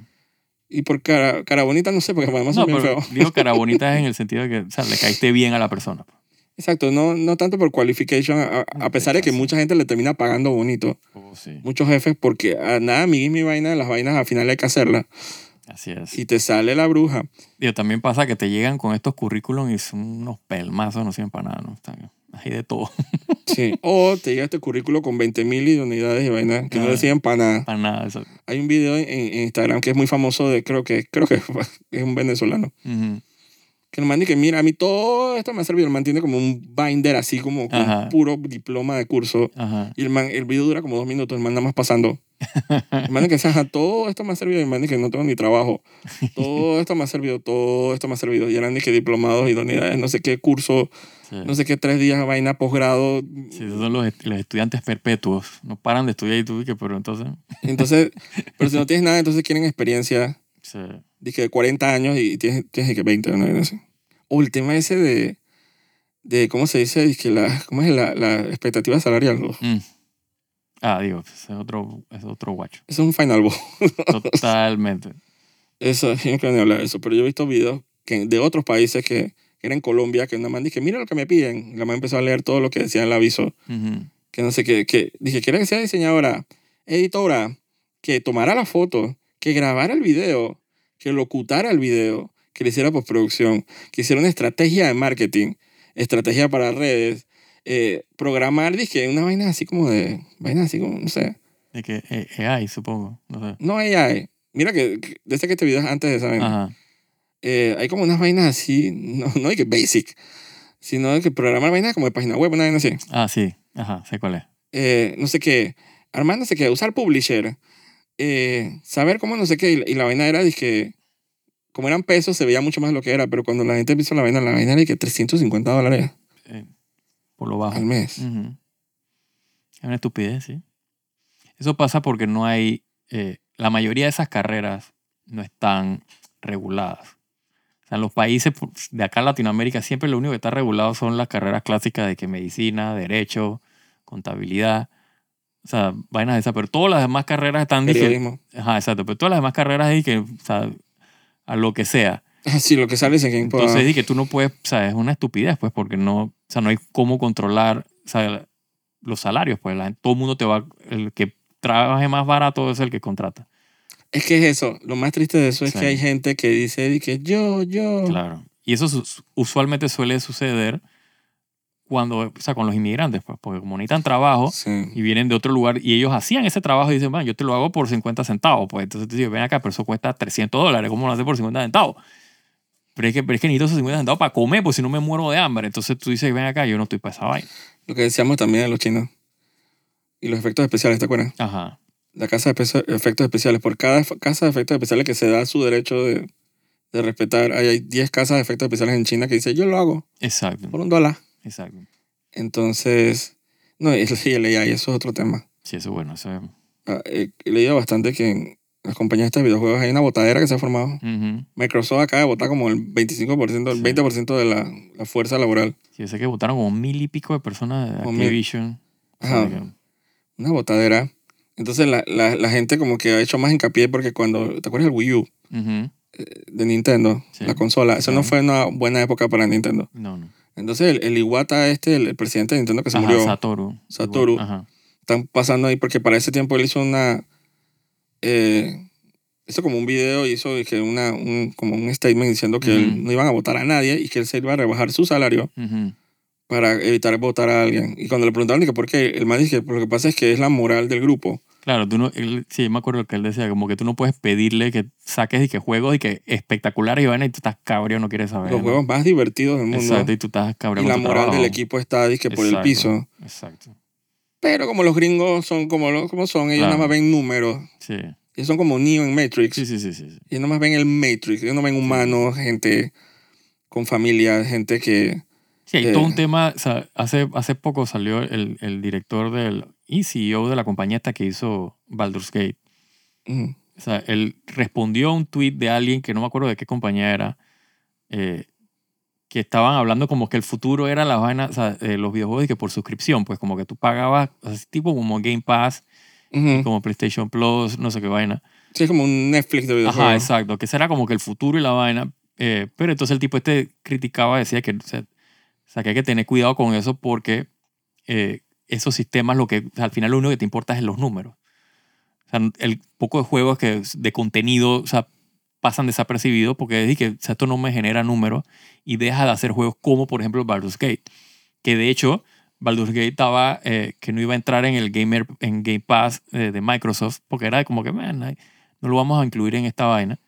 y por cara, cara bonita, no sé, porque además No, bien pero feos. digo cara bonita es (laughs) en el sentido de que o sea, le caíste bien a la persona. Exacto, no, no tanto por qualification, a, a pesar de que Exacto. mucha gente le termina pagando bonito. Oh, sí. Muchos jefes, porque a nada, amiguismo y vaina, las vainas al final hay que hacerlas. Así es. Y te sale la bruja. Digo, también pasa que te llegan con estos currículums y son unos pelmazos, no sirven para nada, ¿no? Están ahí de todo. (laughs) Sí. o te llega este currículo con 20 mil unidades y vainas que no Ah. le sirven para nada. Para nada. Eso. Hay un video en, en Instagram que es muy famoso de, creo que, creo que (laughs) es un venezolano. Ujú. Que el man dice mira, a mí todo esto me ha servido. El man tiene como un binder así como con puro diploma de curso. Ajá. Y el man, el video dura como dos minutos, el man nada más pasando. (laughs) El man dice ajá, todo esto me ha servido. Y el man dice que no tengo ni trabajo. Todo (laughs) esto me ha servido, todo esto me ha servido. Y eran que diplomados, idoneidades, no sé qué curso, Sí. no sé qué tres días, vaina, posgrado. Sí, esos son los, est- los estudiantes perpetuos. No paran de estudiar y tú, que, pero entonces. Entonces, pero si no (laughs) tienes nada, entonces quieren experiencia. Sí. Dije de 40 años y tienes, tienes que 20, ¿no? O el tema ese de, de ¿cómo se dice? Dije, la, ¿Cómo es la, la expectativa salarial? ¿no? Mm. Ah, digo, ese es otro, es otro guacho. Es un final boss. Totalmente. (laughs) Eso, quiero ni hablar de eso, pero yo he visto videos que, de otros países que, que era en Colombia, que una man dije, mira lo que me piden. La man empezó a leer todo lo que decía en el aviso, Ujú. que no sé qué, que dije, quiere que sea diseñadora, editora, que tomara la foto, que grabara el video, que locutara el video, que le hiciera postproducción, que hiciera una estrategia de marketing, estrategia para redes, eh, programar, dije, una vaina así como de, vaina así como, no sé, De que eh, AI, supongo. No sé. no AI. Mira que, desde que este video es antes de esa vaina. Ajá. eh, hay como unas vainas así, no, no de que basic, sino de que programar vainas como de página web, una vaina así. Ah, sí. Ajá, sé cuál es. Eh, no sé qué, armar no sé qué, usar publisher, eh, saber cómo no sé qué, y, la- y la vaina era, dije, como eran pesos, se veía mucho más de lo que era, pero cuando la gente hizo la vaina, la vaina era que 350 dólares Eh, por lo bajo. al mes. Ujú. Es una estupidez, sí. Eso pasa porque no hay, eh, la mayoría de esas carreras no están reguladas. O sea, en los países de acá en Latinoamérica siempre lo único que está regulado son las carreras clásicas de que medicina, derecho, contabilidad, o sea, vainas de esas, pero todas las demás carreras están Periodismo. Ajá, exacto, pero todas las demás carreras ahí que, o sea, a lo que sea. (laughs) Sí, lo que sale es Pass. Entonces, di que tú no puedes, o sea, es una estupidez, pues, porque no, o sea, no hay cómo controlar, o sea, los salarios, pues, la, todo el mundo te va, el que trabaje más barato es el que contrata. Es que es eso. Lo más triste de eso es Sí. que hay gente que dice di que yo, yo. Claro. Y eso su- usualmente suele suceder cuando, o sea, con los inmigrantes, pues, porque como necesitan trabajo Sí. y vienen de otro lugar y ellos hacían ese trabajo y dicen, bueno, yo te lo hago por 50 centavos, pues, entonces tú dices, ven acá, pero eso cuesta 300 dólares, ¿cómo lo haces por 50 centavos? Pero es que, pero es que necesito esos 50 centavos para comer, pues si no me muero de hambre. Entonces tú dices, ven acá, yo no estoy para esa vaina. Lo que decíamos también de los chinos. Y los efectos especiales, ¿te acuerdas? Ajá. La casa de efectos especiales. Por cada casa de efectos especiales que se da su derecho de, de respetar. Hay hay 10 casas de efectos especiales en China que dice yo lo hago Exacto. por un dólar. Exacto. Entonces, no, y el AI, eso es otro tema. Sí, eso es bueno. Eso es... Ah, He he leído bastante que en las compañías de videojuegos hay una botadera que se ha formado. Ujú. Microsoft acaba de votar como el 25%, el Sí. 20% de la, la fuerza laboral. Sí, yo sé que votaron como mil y pico de personas de. Activision. Ajá. que- Una botadera. Entonces la, la, la gente como que ha hecho más hincapié porque cuando, ¿te acuerdas del Wii U Ujú. de Nintendo? Sí. La consola. Eso no fue una buena época para Nintendo. No, no. Entonces el, el Iwata este, el, el presidente de Nintendo que se Ajá, murió, Satoru. Satoru. Ajá. están pasando ahí porque para ese tiempo él hizo una... Eh, hizo como un video, hizo dije, una, un, como un statement diciendo que él no iban a votar a nadie y que él se iba a rebajar su salario para evitar votar a alguien. Y cuando le preguntaron, dije, ¿por qué? El man dice que lo que pasa es que es la moral del grupo. Claro, tú no, él- sí, me acuerdo que él decía como que tú no puedes pedirle que saques y que juegos y que espectaculares y vaina y tú estás cabrón, no quieres saber. Los ¿no? juegos más divertidos del mundo. Exacto, y tú estás cabrón. y la moral del trabajo. equipo está dizque, por el Exacto. piso. Exacto. Pero como los gringos son como, como son, ellos Claro. nada más ven números. Sí. Ellos son como Neo en Matrix. Sí, sí, sí, sí. sí. Ellos nada más ven el Matrix. Ellos no ven humanos, gente con familia, gente que... Sí, hay Eh. todo un tema. O sea, hace, hace poco salió el, el director del y CEO de la compañía esta que hizo Baldur's Gate. O sea, él respondió a un tweet de alguien que no me acuerdo de qué compañía era, eh, que estaban hablando como que el futuro era la vaina, o sea, eh, los videojuegos y que por suscripción, pues como que tú pagabas, o sea, tipo como Game Pass, como PlayStation Plus, no sé qué vaina. Sí, es como un Netflix de videojuegos. Ajá, exacto, que será como que el futuro y la vaina. eh, pero entonces el tipo este criticaba, decía que, o sea, que hay que tener cuidado con eso porque esos sistemas lo que al final lo único que te importa es los números. O sea, el poco de juegos que de contenido, o sea, pasan desapercibidos porque es que o sea, esto no me genera números y deja de hacer juegos como por ejemplo Baldur's Gate, que de hecho Baldur's Gate estaba eh, que no iba a entrar en el Gamer en Game Pass eh, de Microsoft porque era como que man, no lo vamos a incluir en esta vaina.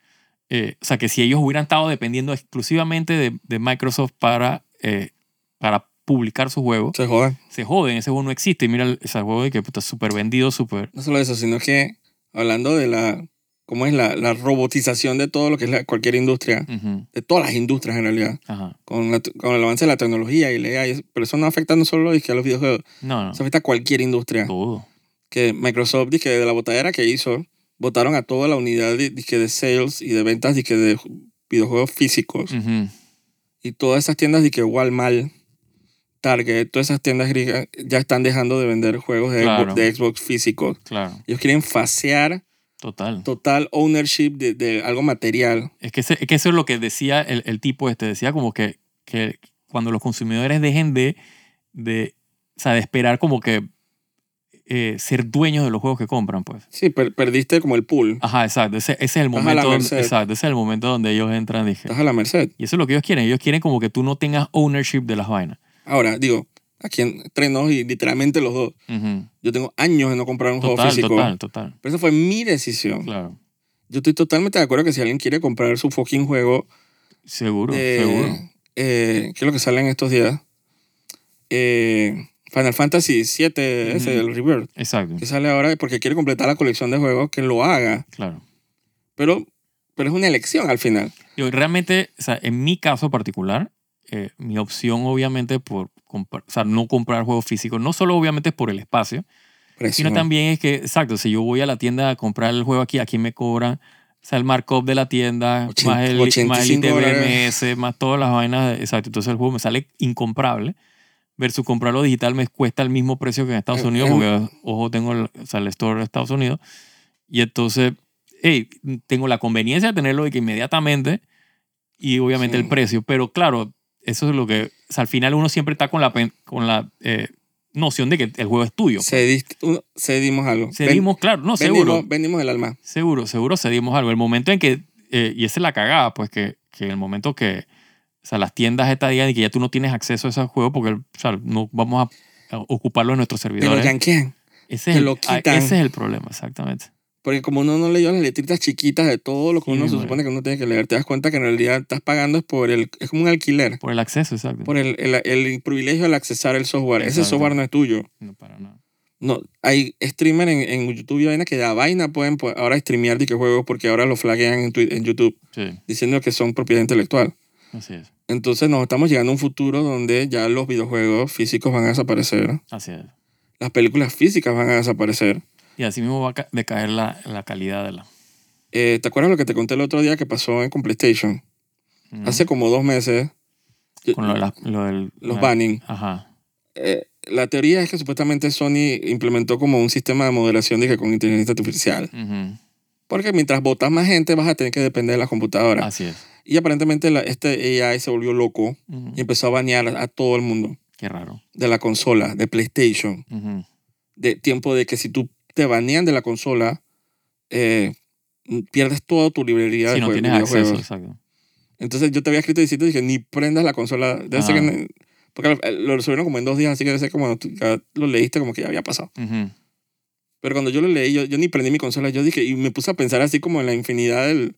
Eh, o sea, que si ellos hubieran estado dependiendo exclusivamente de, de Microsoft para, eh, para publicar su juego, Se jodan. se joden, ese juego no existe. Y mira ese juego de que está súper vendido, súper... No solo eso, sino que hablando de la... ¿Cómo es la, la robotización de todo lo que es la- cualquier industria? De todas las industrias en realidad. Ajá. Con, la- con el avance de la tecnología y la AI. Pero eso no afecta no solo a los videojuegos. No, no, Eso afecta a cualquier industria. todo. que Microsoft, dizque, de la botadera que hizo, votaron a toda la unidad de, de sales y de ventas de videojuegos físicos. Ujú, Y todas esas tiendas, dizque, Walmart, Target, todas esas tiendas griegas ya están dejando de vender juegos de, Claro. Xbox, de Xbox físicos. Claro, Ellos quieren fasear total. total ownership de, de algo material. Es que, ese- es que eso es lo que decía el, el tipo este. Decía como que, que cuando los consumidores dejen de, de, o sea, de esperar como que eh, ser dueños de los juegos que compran, pues. Sí, per- perdiste como el pool. Ajá, exacto. Ese, ese es el Estás momento. Donde, exacto, ese es el momento donde ellos entran. Dije. Estás a la merced. Y eso es lo que ellos quieren. Ellos quieren como que tú no tengas ownership de las vainas. Ahora, digo, aquí entre nos y literalmente los dos, yo tengo años de no comprar un juego físico. total, total. Pero esa fue mi decisión. Claro. Yo estoy totalmente de acuerdo que si alguien quiere comprar su fucking juego, Seguro, de- seguro. eh, ¿qué es lo que sale en estos días? Eh, Final Fantasy VII, ese, Ujú. el Rebirth, Exacto. que sale ahora porque quiere completar la colección de juegos, que lo haga. Claro. Pero, pero es una elección al final. Yo realmente, o sea, en mi caso particular, eh, mi opción obviamente por o sea, no comprar juegos físicos, no solo obviamente es por el espacio, Precio. Sino también es que, exacto, si yo voy a la tienda a comprar el juego aquí, aquí me cobran, o sea, el markup de la tienda, Ochen- más el, más el 85 ITBMS, más todas las vainas, exacto. Entonces el juego me sale incomprable. Versus comprarlo digital me cuesta el mismo precio que en Estados Eh, Unidos, eh. porque, ojo, tengo el, o sea, el store de Estados Unidos. Y entonces, hey, tengo la conveniencia de tenerlo de que inmediatamente y obviamente Sí. el precio. Pero claro, eso es lo que, o sea, al final uno siempre está con la, con la eh, noción de que el juego es tuyo. pues. Cediste- cedimos algo. Ven- Cedimos, claro, no, vendimos, seguro, vendimos el alma. seguro, seguro cedimos algo. El momento en que, eh, y esa es la cagada, pues que, que el momento que, o sea, las tiendas estas digan y que ya tú no tienes acceso a esos juegos porque, o sea, no vamos a, a ocuparlo en nuestros Te lo servidores. yanquean. ese, es el, lo ah, quitan. ese es el problema, exactamente. Porque como uno no leyó las letritas chiquitas de todo lo que Sí, uno se supone que uno tiene que leer, te das cuenta que en realidad estás pagando es por el... Es como un alquiler. Por el acceso, exacto. Por el, el, el privilegio al accesar el software. Ese Exacto. software no es tuyo. No, para nada. No, hay streamers en, en YouTube y vaina que da vaina pueden ahora streamear de que juegos porque ahora lo flaguean en, en YouTube Sí, diciendo que son propiedad intelectual. así es. Entonces nos estamos llegando a un futuro donde ya los videojuegos físicos van a desaparecer, Así es. las películas físicas van a desaparecer. Y así mismo va a ca- decaer la, la calidad de la... Eh, ¿Te acuerdas lo que te conté el otro día que pasó en con PlayStation? Hace como dos meses, Con lo, de la- lo del... los la- banning. Ajá. Eh, la teoría es que supuestamente Sony implementó como un sistema de moderación dije, con inteligencia artificial. Ujú. Porque mientras votas más gente vas a tener que depender de la computadora. Así es. Y aparentemente la- este AI se volvió loco y empezó a banear a, a todo el mundo Qué raro. de la consola, de PlayStation. Ujú. De tiempo de que si tú te banean de la consola, eh, pierdes toda tu librería Si de, no jue- tienes acceso, exacto. Entonces yo te había escrito diciendo dije, ni prendas la consola. Debe ser Ajá. que- porque lo resolvieron como en dos días, así que debe ser como tú ya lo leíste como que ya había pasado. Ujú. Pero cuando yo lo leí, yo, yo ni prendí mi consola. Yo dije, y me puse a pensar así como en la infinidad del...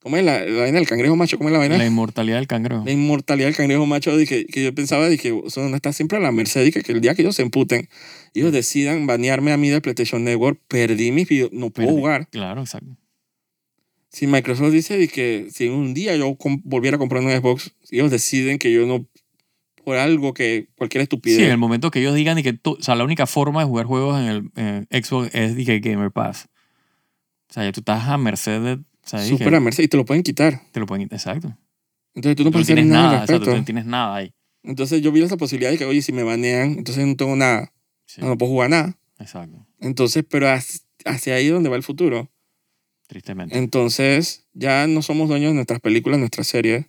¿Cómo es la, la vaina del cangrejo macho? ¿Cómo es la vaina? La inmortalidad del cangrejo. la inmortalidad del cangrejo macho, dije, que yo pensaba dije, eso no está siempre a la merced, dije, que el día que ellos se emputen, ellos decidan banearme a mí del PlayStation Network, perdí mis videos, no puedo Perdí. jugar. Claro, exacto. Si Microsoft dice que si un día yo volviera a comprar un Xbox, ellos deciden que yo no, por algo que cualquier Sí, estupidez, en el momento que ellos digan y que tú- o sea, la única forma de jugar juegos en el en Xbox es que Gamer Pass. O sea, ya tú estás a merced de... Súper a merced, y te lo pueden quitar. te lo pueden... Exacto. Entonces tú no no puedes hacer nada, nada, al exacto, tú no tienes nada ahí. Entonces yo vi esa posibilidad de que, oye, si me banean, entonces no tengo nada, Sí, no puedo jugar nada. exacto. Entonces, pero hacia hacia ahí es donde va el futuro. Tristemente. Entonces, ya no somos dueños de nuestras películas, nuestras series.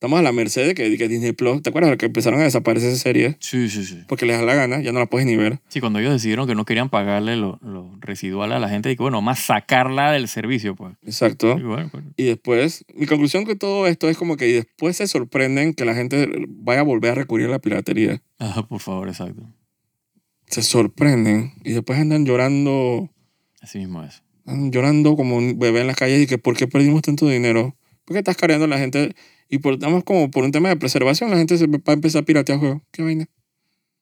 Estamos a la merced de que, que Disney Plus, ¿te acuerdas de que empezaron a desaparecer esas series? Sí, sí, sí. Porque les da la gana, ya no la puedes ni ver. Sí, cuando ellos decidieron que no querían pagarle lo, lo residual a la gente, y que bueno, más sacarla del servicio, pues. Exacto. Y bueno, pues, Y después, mi conclusión con todo esto es como que y después se sorprenden que la gente vaya a volver a recurrir a la piratería. ah, por favor, exacto. Se sorprenden y después andan llorando, Así mismo es. andan llorando como un bebé en las calles y que ¿por qué perdimos tanto dinero? ¿Por qué estás cargando a la gente? Y por, además como por un tema de preservación, la gente se va a empezar a piratear juegos. ¿Qué vaina?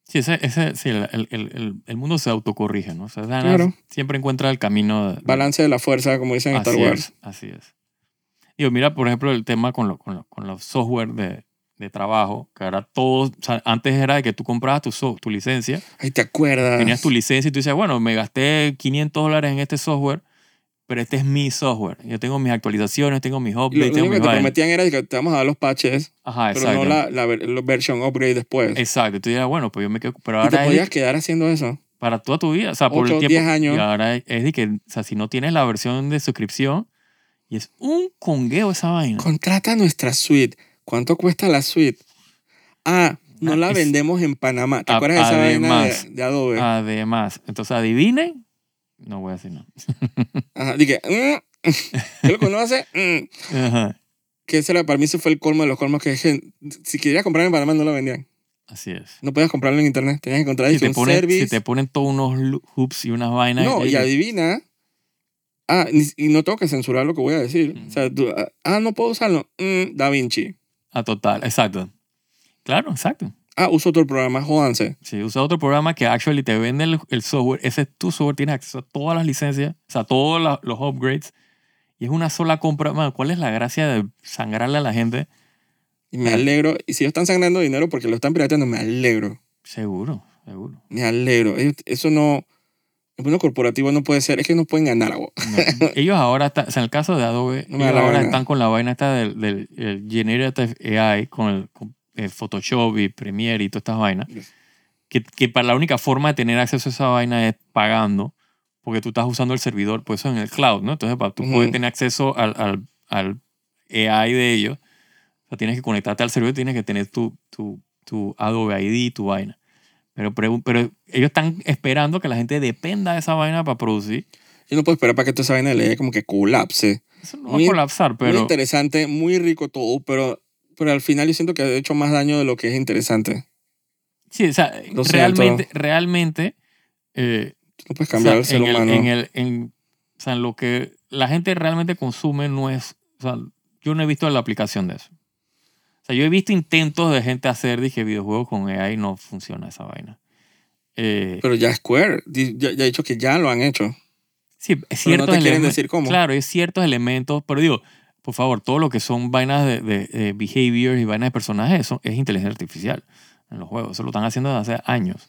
Sí, ese, ese, sí el, el, el, el mundo se autocorrige, ¿no? O sea, Dana Claro. siempre encuentra el camino. de- Balance de la fuerza, como dicen en Star así Wars. Es, así es. Digo, mira, por ejemplo, el tema con, lo- con, lo- con los software de, de trabajo, que ahora todo, o sea, antes era de que tú comprabas tu, so- tu licencia, Ay, ¿te acuerdas? tenías tu licencia y tú decías, bueno, me gasté 500 dólares en este software, pero este es mi software. Yo tengo mis actualizaciones, tengo mis Lo, updates, lo tengo único que te prometían era que te vamos a dar los patches, Ajá, pero no la, la, la version upgrade después. Exacto. Tú dirías, bueno, pues yo me quedo. Pero y te ahora es podías quedar haciendo eso. para toda tu vida. O sea, por el tiempo. diez años. Y ahora es, de que, o sea, si no tienes la versión de suscripción, y es un congueo esa vaina. Contrata nuestra suite. ¿Cuánto cuesta la suite? Ah, no Ah, la es- vendemos en Panamá. ¿Te acuerdas de esa vaina de, de Adobe? Además, entonces adivinen. No voy a decir nada. Ajá, dije, mm, (laughs) ¿qué lo conoce? Mm. Ajá. Que ese era, para mí ese fue el colmo de los colmos que dije, si querías comprar en Panamá no la vendían. Así es. No podías comprarlo en internet. Tenías que encontrar Si te, un ponen, service. si te ponen todos unos hoops y unas vainas. No, y que- adivina. Ah, y no tengo que censurar lo que voy a decir. O sea, tú, ah, ah, no puedo usarlo. Mm, da Vinci. A total, exacto. Claro, exacto. Ah, uso otro programa, jódanse. Si usas otro programa que actually te vende el, el software, ese es tu software, tienes acceso a todas las licencias, o sea, todos la- los upgrades, y es una sola compra. Mano, ¿cuál es la gracia de sangrarle a la gente? Y me alegro. Y si ellos están sangrando dinero porque lo están pirateando, me alegro. Seguro, seguro. Me alegro. Eso no, El mundo corporativo no puede ser, es que no pueden ganar. bo. No. Ellos ahora, están, o sea, en el caso de Adobe, No ellos ahora gana. están con la vaina esta del, del el Generative AI, con el con, eh, Photoshop y Premiere y todas estas vainas. Que, que para la única forma de tener acceso a esa vaina es pagando, porque tú estás usando el servidor, pues eso en el cloud, ¿no? Entonces, para tú Ujú. poder tener acceso al, al, al AI de ellos, o sea, tienes que conectarte al servidor, tienes que tener tu, tu, tu Adobe ID, tu vaina. Pero, pero, pero ellos están esperando que la gente dependa de esa vaina para producir. Yo no puedo esperar para que toda esa vaina le como que colapse. Eso no Muy- va a colapsar, Muy pero... interesante, muy rico todo, pero, pero al final yo siento que ha hecho más daño de lo que es interesante. Sí, o sea, Lo siento. realmente, realmente, eh, Tú no puedes o cambiar sea, al ser en, el- humano. en el- en- o sea, en lo que la gente realmente consume no es, o sea, yo no he visto la aplicación de eso. O sea, yo he visto intentos de gente hacer, dije, videojuegos con AI, no funciona esa vaina. Eh, Pero ya Square ya, ya ha dicho que ya lo han hecho. sí, es Pero no te quieren decir cómo. Claro, es ciertos elementos, pero digo, por favor, todo lo que son vainas de, de, de behaviors y vainas de personajes, eso es inteligencia artificial en los juegos. Eso lo están haciendo desde hace años.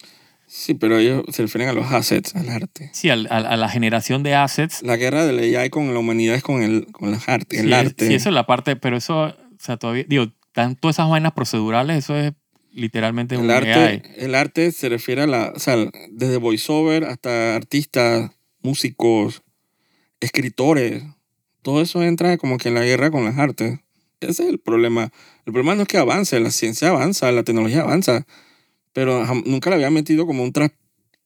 Sí, pero ellos se refieren a los assets, al arte. Sí, al- al- a, la generación de assets. La guerra del AI con la humanidad es con el, con el arte. El sí, es- arte. Sí, eso es la parte, pero eso, o sea, todavía, digo, están todas esas vainas procedurales, eso es literalmente un el, arte, AI. el arte se refiere a la, o sea, desde voiceover hasta artistas, músicos, escritores. Todo eso entra como que en la guerra con las artes. Ese es el problema. El problema no es que avance, la ciencia avanza, la tecnología avanza, pero nunca le había metido como un tras,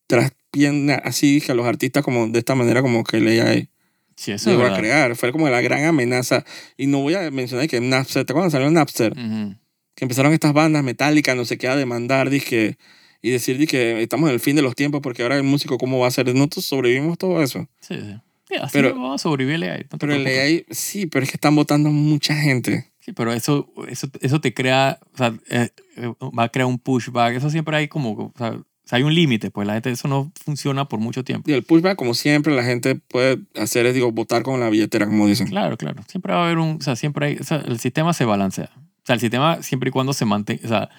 traspienda así que a los artistas como de esta manera como que el AI Sí, eso es a crear. Fue como la gran amenaza. Y no voy a mencionar que Napster, ¿te acuerdas cuando salió Napster? Ujú. que empezaron estas bandas metálicas, no sé qué, a demandar, dije, y decir que estamos en el fin de los tiempos porque ahora el músico, ¿cómo va a ser? Nosotros sobrevivimos todo eso. Sí, sí. Sí, así Pero- vamos a sobrevivir el AI. no Pero el. AI, sí, pero es que están votando mucha gente. Sí, pero eso, eso, eso te crea, o sea, eh, eh, va a crear un pushback. Eso siempre hay como, o sea, o sea, hay un límite, pues la gente, eso no funciona por mucho tiempo. Y el pushback, como siempre, la gente puede hacer es, digo, votar con la billetera, como dicen. Claro, claro. Siempre va a haber un, o sea, siempre hay, o sea, el sistema se balancea. O sea, el sistema siempre y cuando se mantenga, o sea,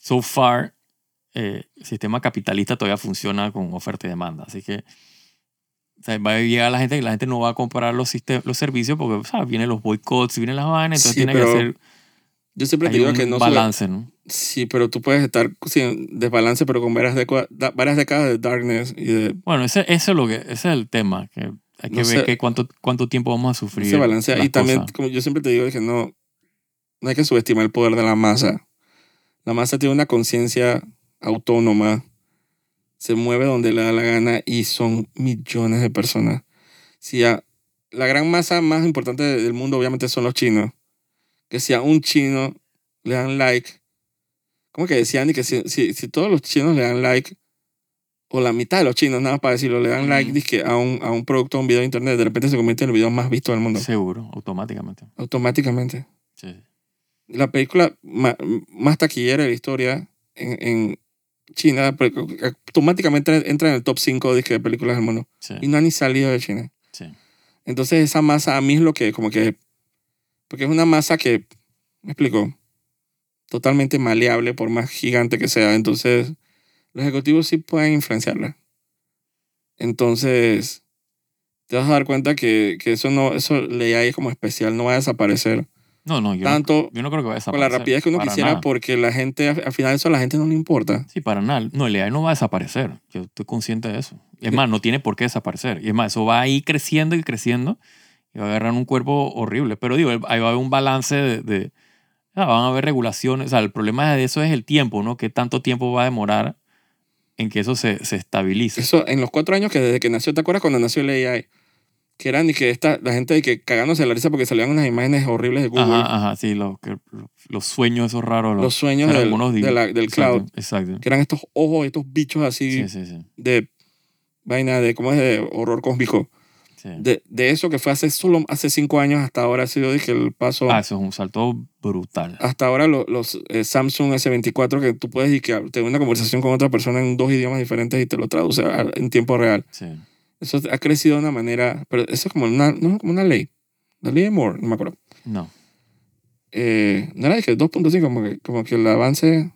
so far, eh, el sistema capitalista todavía funciona con oferta y demanda. Así que, o sea, va a llegar la gente y la gente no va a comprar los, los servicios porque, o sea, vienen los boicots, vienen las vainas, entonces Sí, tiene que ser Yo siempre te digo un que no balance, ¿no? Sí, pero tú puedes estar sí, en desbalance, pero con varias, décadas varias décadas de darkness y de... Bueno, ese, eso es lo que, ese es el tema, que hay que No ver sé. que cuánto, cuánto tiempo vamos a sufrir. se balancea. Y también, cosas. como yo siempre te digo, que no, no hay que subestimar el poder de la masa. La masa tiene una conciencia autónoma, se mueve donde le da la gana y son millones de personas. Si a, la gran masa más importante del mundo obviamente son los chinos, que si a un chino le dan like, ¿cómo que decían? Y que si, si, si todos los chinos le dan like, o la mitad de los chinos, nada más para decirlo, le dan Ujú. like dizque, a, un, a un producto, a un video de internet, de repente se convierte en el video más visto del mundo. Seguro, automáticamente. Automáticamente. Sí. La película ma- más taquillera de la historia en, en China pero automáticamente entra en el top 5 de películas del mundo. Sí, Y no han ni salido de China. sí. Entonces esa masa a mí es lo que como que... Porque es una masa que, me explico, totalmente maleable por más gigante que sea. Entonces los ejecutivos sí pueden influenciarla. Entonces te vas a dar cuenta que, que eso no, eso le hay como especial, no va a desaparecer. No, no, yo, Tanto no, yo no creo que vaya a con la rapidez que uno quisiera nada. porque la gente, al al final eso a la gente no le importa. Sí, para nada. No, el AI no va a desaparecer. Yo estoy consciente de eso. Es Sí. más, no tiene por qué desaparecer. Y es más, eso va a ir creciendo y creciendo y va a agarrar un cuerpo horrible. Pero digo, ahí va a haber un balance de... de- ah, van a haber regulaciones. O sea, el problema de eso es el tiempo, ¿no? ¿Qué tanto tiempo va a demorar en que eso se, se estabilice? Eso en los cuatro años que desde que nació, ¿te acuerdas cuando nació el AI? Que eran y que esta, la gente de que cagándose la risa porque salían unas imágenes horribles de Google. Ajá, ajá, sí, lo, que, los sueños esos raros. los sueños eran del, de la- del exacto, cloud. Exacto. Que eran estos ojos, estos bichos así Sí, sí, sí. de vaina de, ¿cómo es? De horror cósmico. sí. De, de eso que fue hace solo hace cinco años hasta ahora ha sido dije, el paso. Ah, eso es un salto brutal. Hasta ahora lo- los eh, Samsung S24 que tú puedes y que tener una conversación con otra persona en dos idiomas diferentes y te lo traduce a- en tiempo real. Sí. Eso ha crecido de una manera, pero eso es como una, no, como una ley. La ley de Moore, no me acuerdo. No. Eh, no era de que 2.5, como que, como que el avance,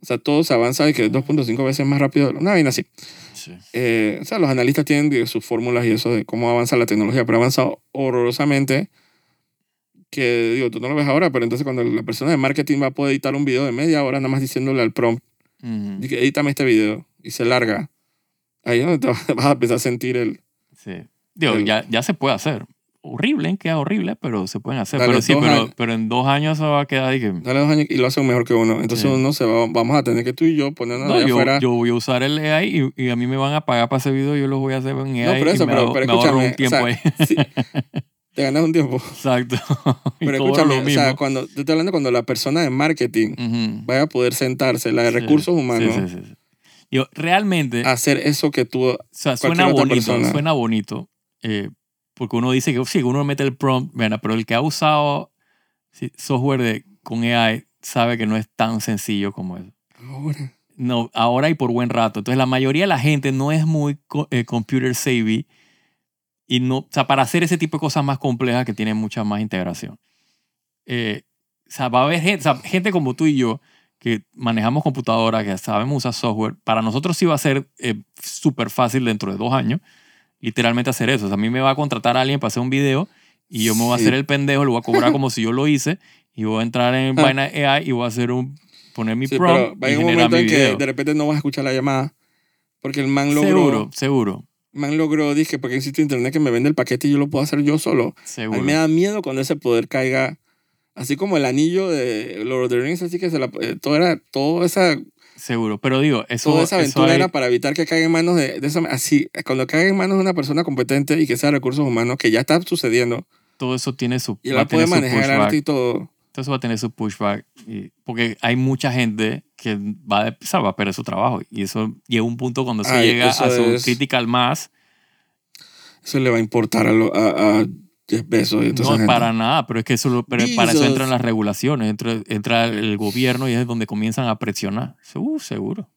o sea, todo se avanza de que 2.5 veces más rápido, una vaina así. Sí. Eh, o sea, los analistas tienen sus fórmulas y eso de cómo avanza la tecnología, pero ha avanzado horrorosamente que, digo, tú no lo ves ahora, pero entonces cuando la persona de marketing va a poder editar un video de media hora, nada más diciéndole al prompt, di que edítame este video, y se larga, ahí es donde te (laughs) vas a empezar a sentir el... Sí. Digo, El- ya, ya se puede hacer. Horrible, queda horrible, pero se pueden hacer. Pero sí, pero, años. pero en dos años se va a quedar y que... Dale dos años y lo hacen mejor que uno. Entonces Sí. uno se va, vamos a tener que tú y yo ponernos No, allá yo, afuera. yo voy a usar el AI y, y a mí me van a pagar para ese video, yo lo voy a hacer en AI por eso, y me, pero- pero me escúchame, un tiempo o ahí. sí, te ganas un tiempo. Exacto. (laughs) Pero escúchame, lo o sea, cuando, te estoy hablando cuando la persona de marketing vaya a poder sentarse, la de Sí, recursos humanos, sí, sí. Yo, realmente, hacer eso que tú... o sea, suena bonito, persona. suena bonito, eh, porque uno dice que sí, uno mete el prompt, bueno, pero el que ha usado sí, software de, con AI sabe que no es tan sencillo como eso. Ahora. No, ahora y por buen rato. Entonces, la mayoría de la gente no es muy eh, computer savvy y no, o sea, para hacer ese tipo de cosas más complejas que tienen mucha más integración. Eh, o sea, va a haber gente, o sea, gente como tú y yo que manejamos computadoras, que sabemos usar software. Para nosotros sí va a ser eh, súper fácil dentro de dos años, literalmente hacer eso. O sea, a mí me va a contratar a alguien para hacer un video y yo me voy a hacer el pendejo, lo voy a cobrar como si yo lo hice y voy a entrar en Ah. (laughs) vaina AI y voy a hacer un, poner mi Sí, prompt pero va a y un momento mi en que de repente no vas a escuchar la llamada. Porque el man logró... Seguro, seguro, Man logró, dije, porque existe internet que me vende el paquete y yo lo puedo hacer yo solo. A seguro. mí me da miedo cuando ese poder caiga, así como el anillo de Lord of the Rings, así que se la, eh, todo era, toda esa, Seguro, pero digo, eso, toda esa aventura hay- era para evitar que caiga en manos de, de esa, así, cuando caiga en manos de una persona competente y que sea recursos humanos, que ya está sucediendo, todo eso tiene su, y la puede manejar arte y todo. Todo eso va a tener su pushback. y- porque hay mucha gente que va a, va a perder su trabajo. Y eso llega un punto cuando eso Ay, llega a su es- critical mass. Eso le va a importar a, lo- a, a Jeff Bezos y No gente. para nada, pero es que eso pero para eso entran las regulaciones, entra, entra el gobierno y es donde comienzan a presionar. Uh, seguro.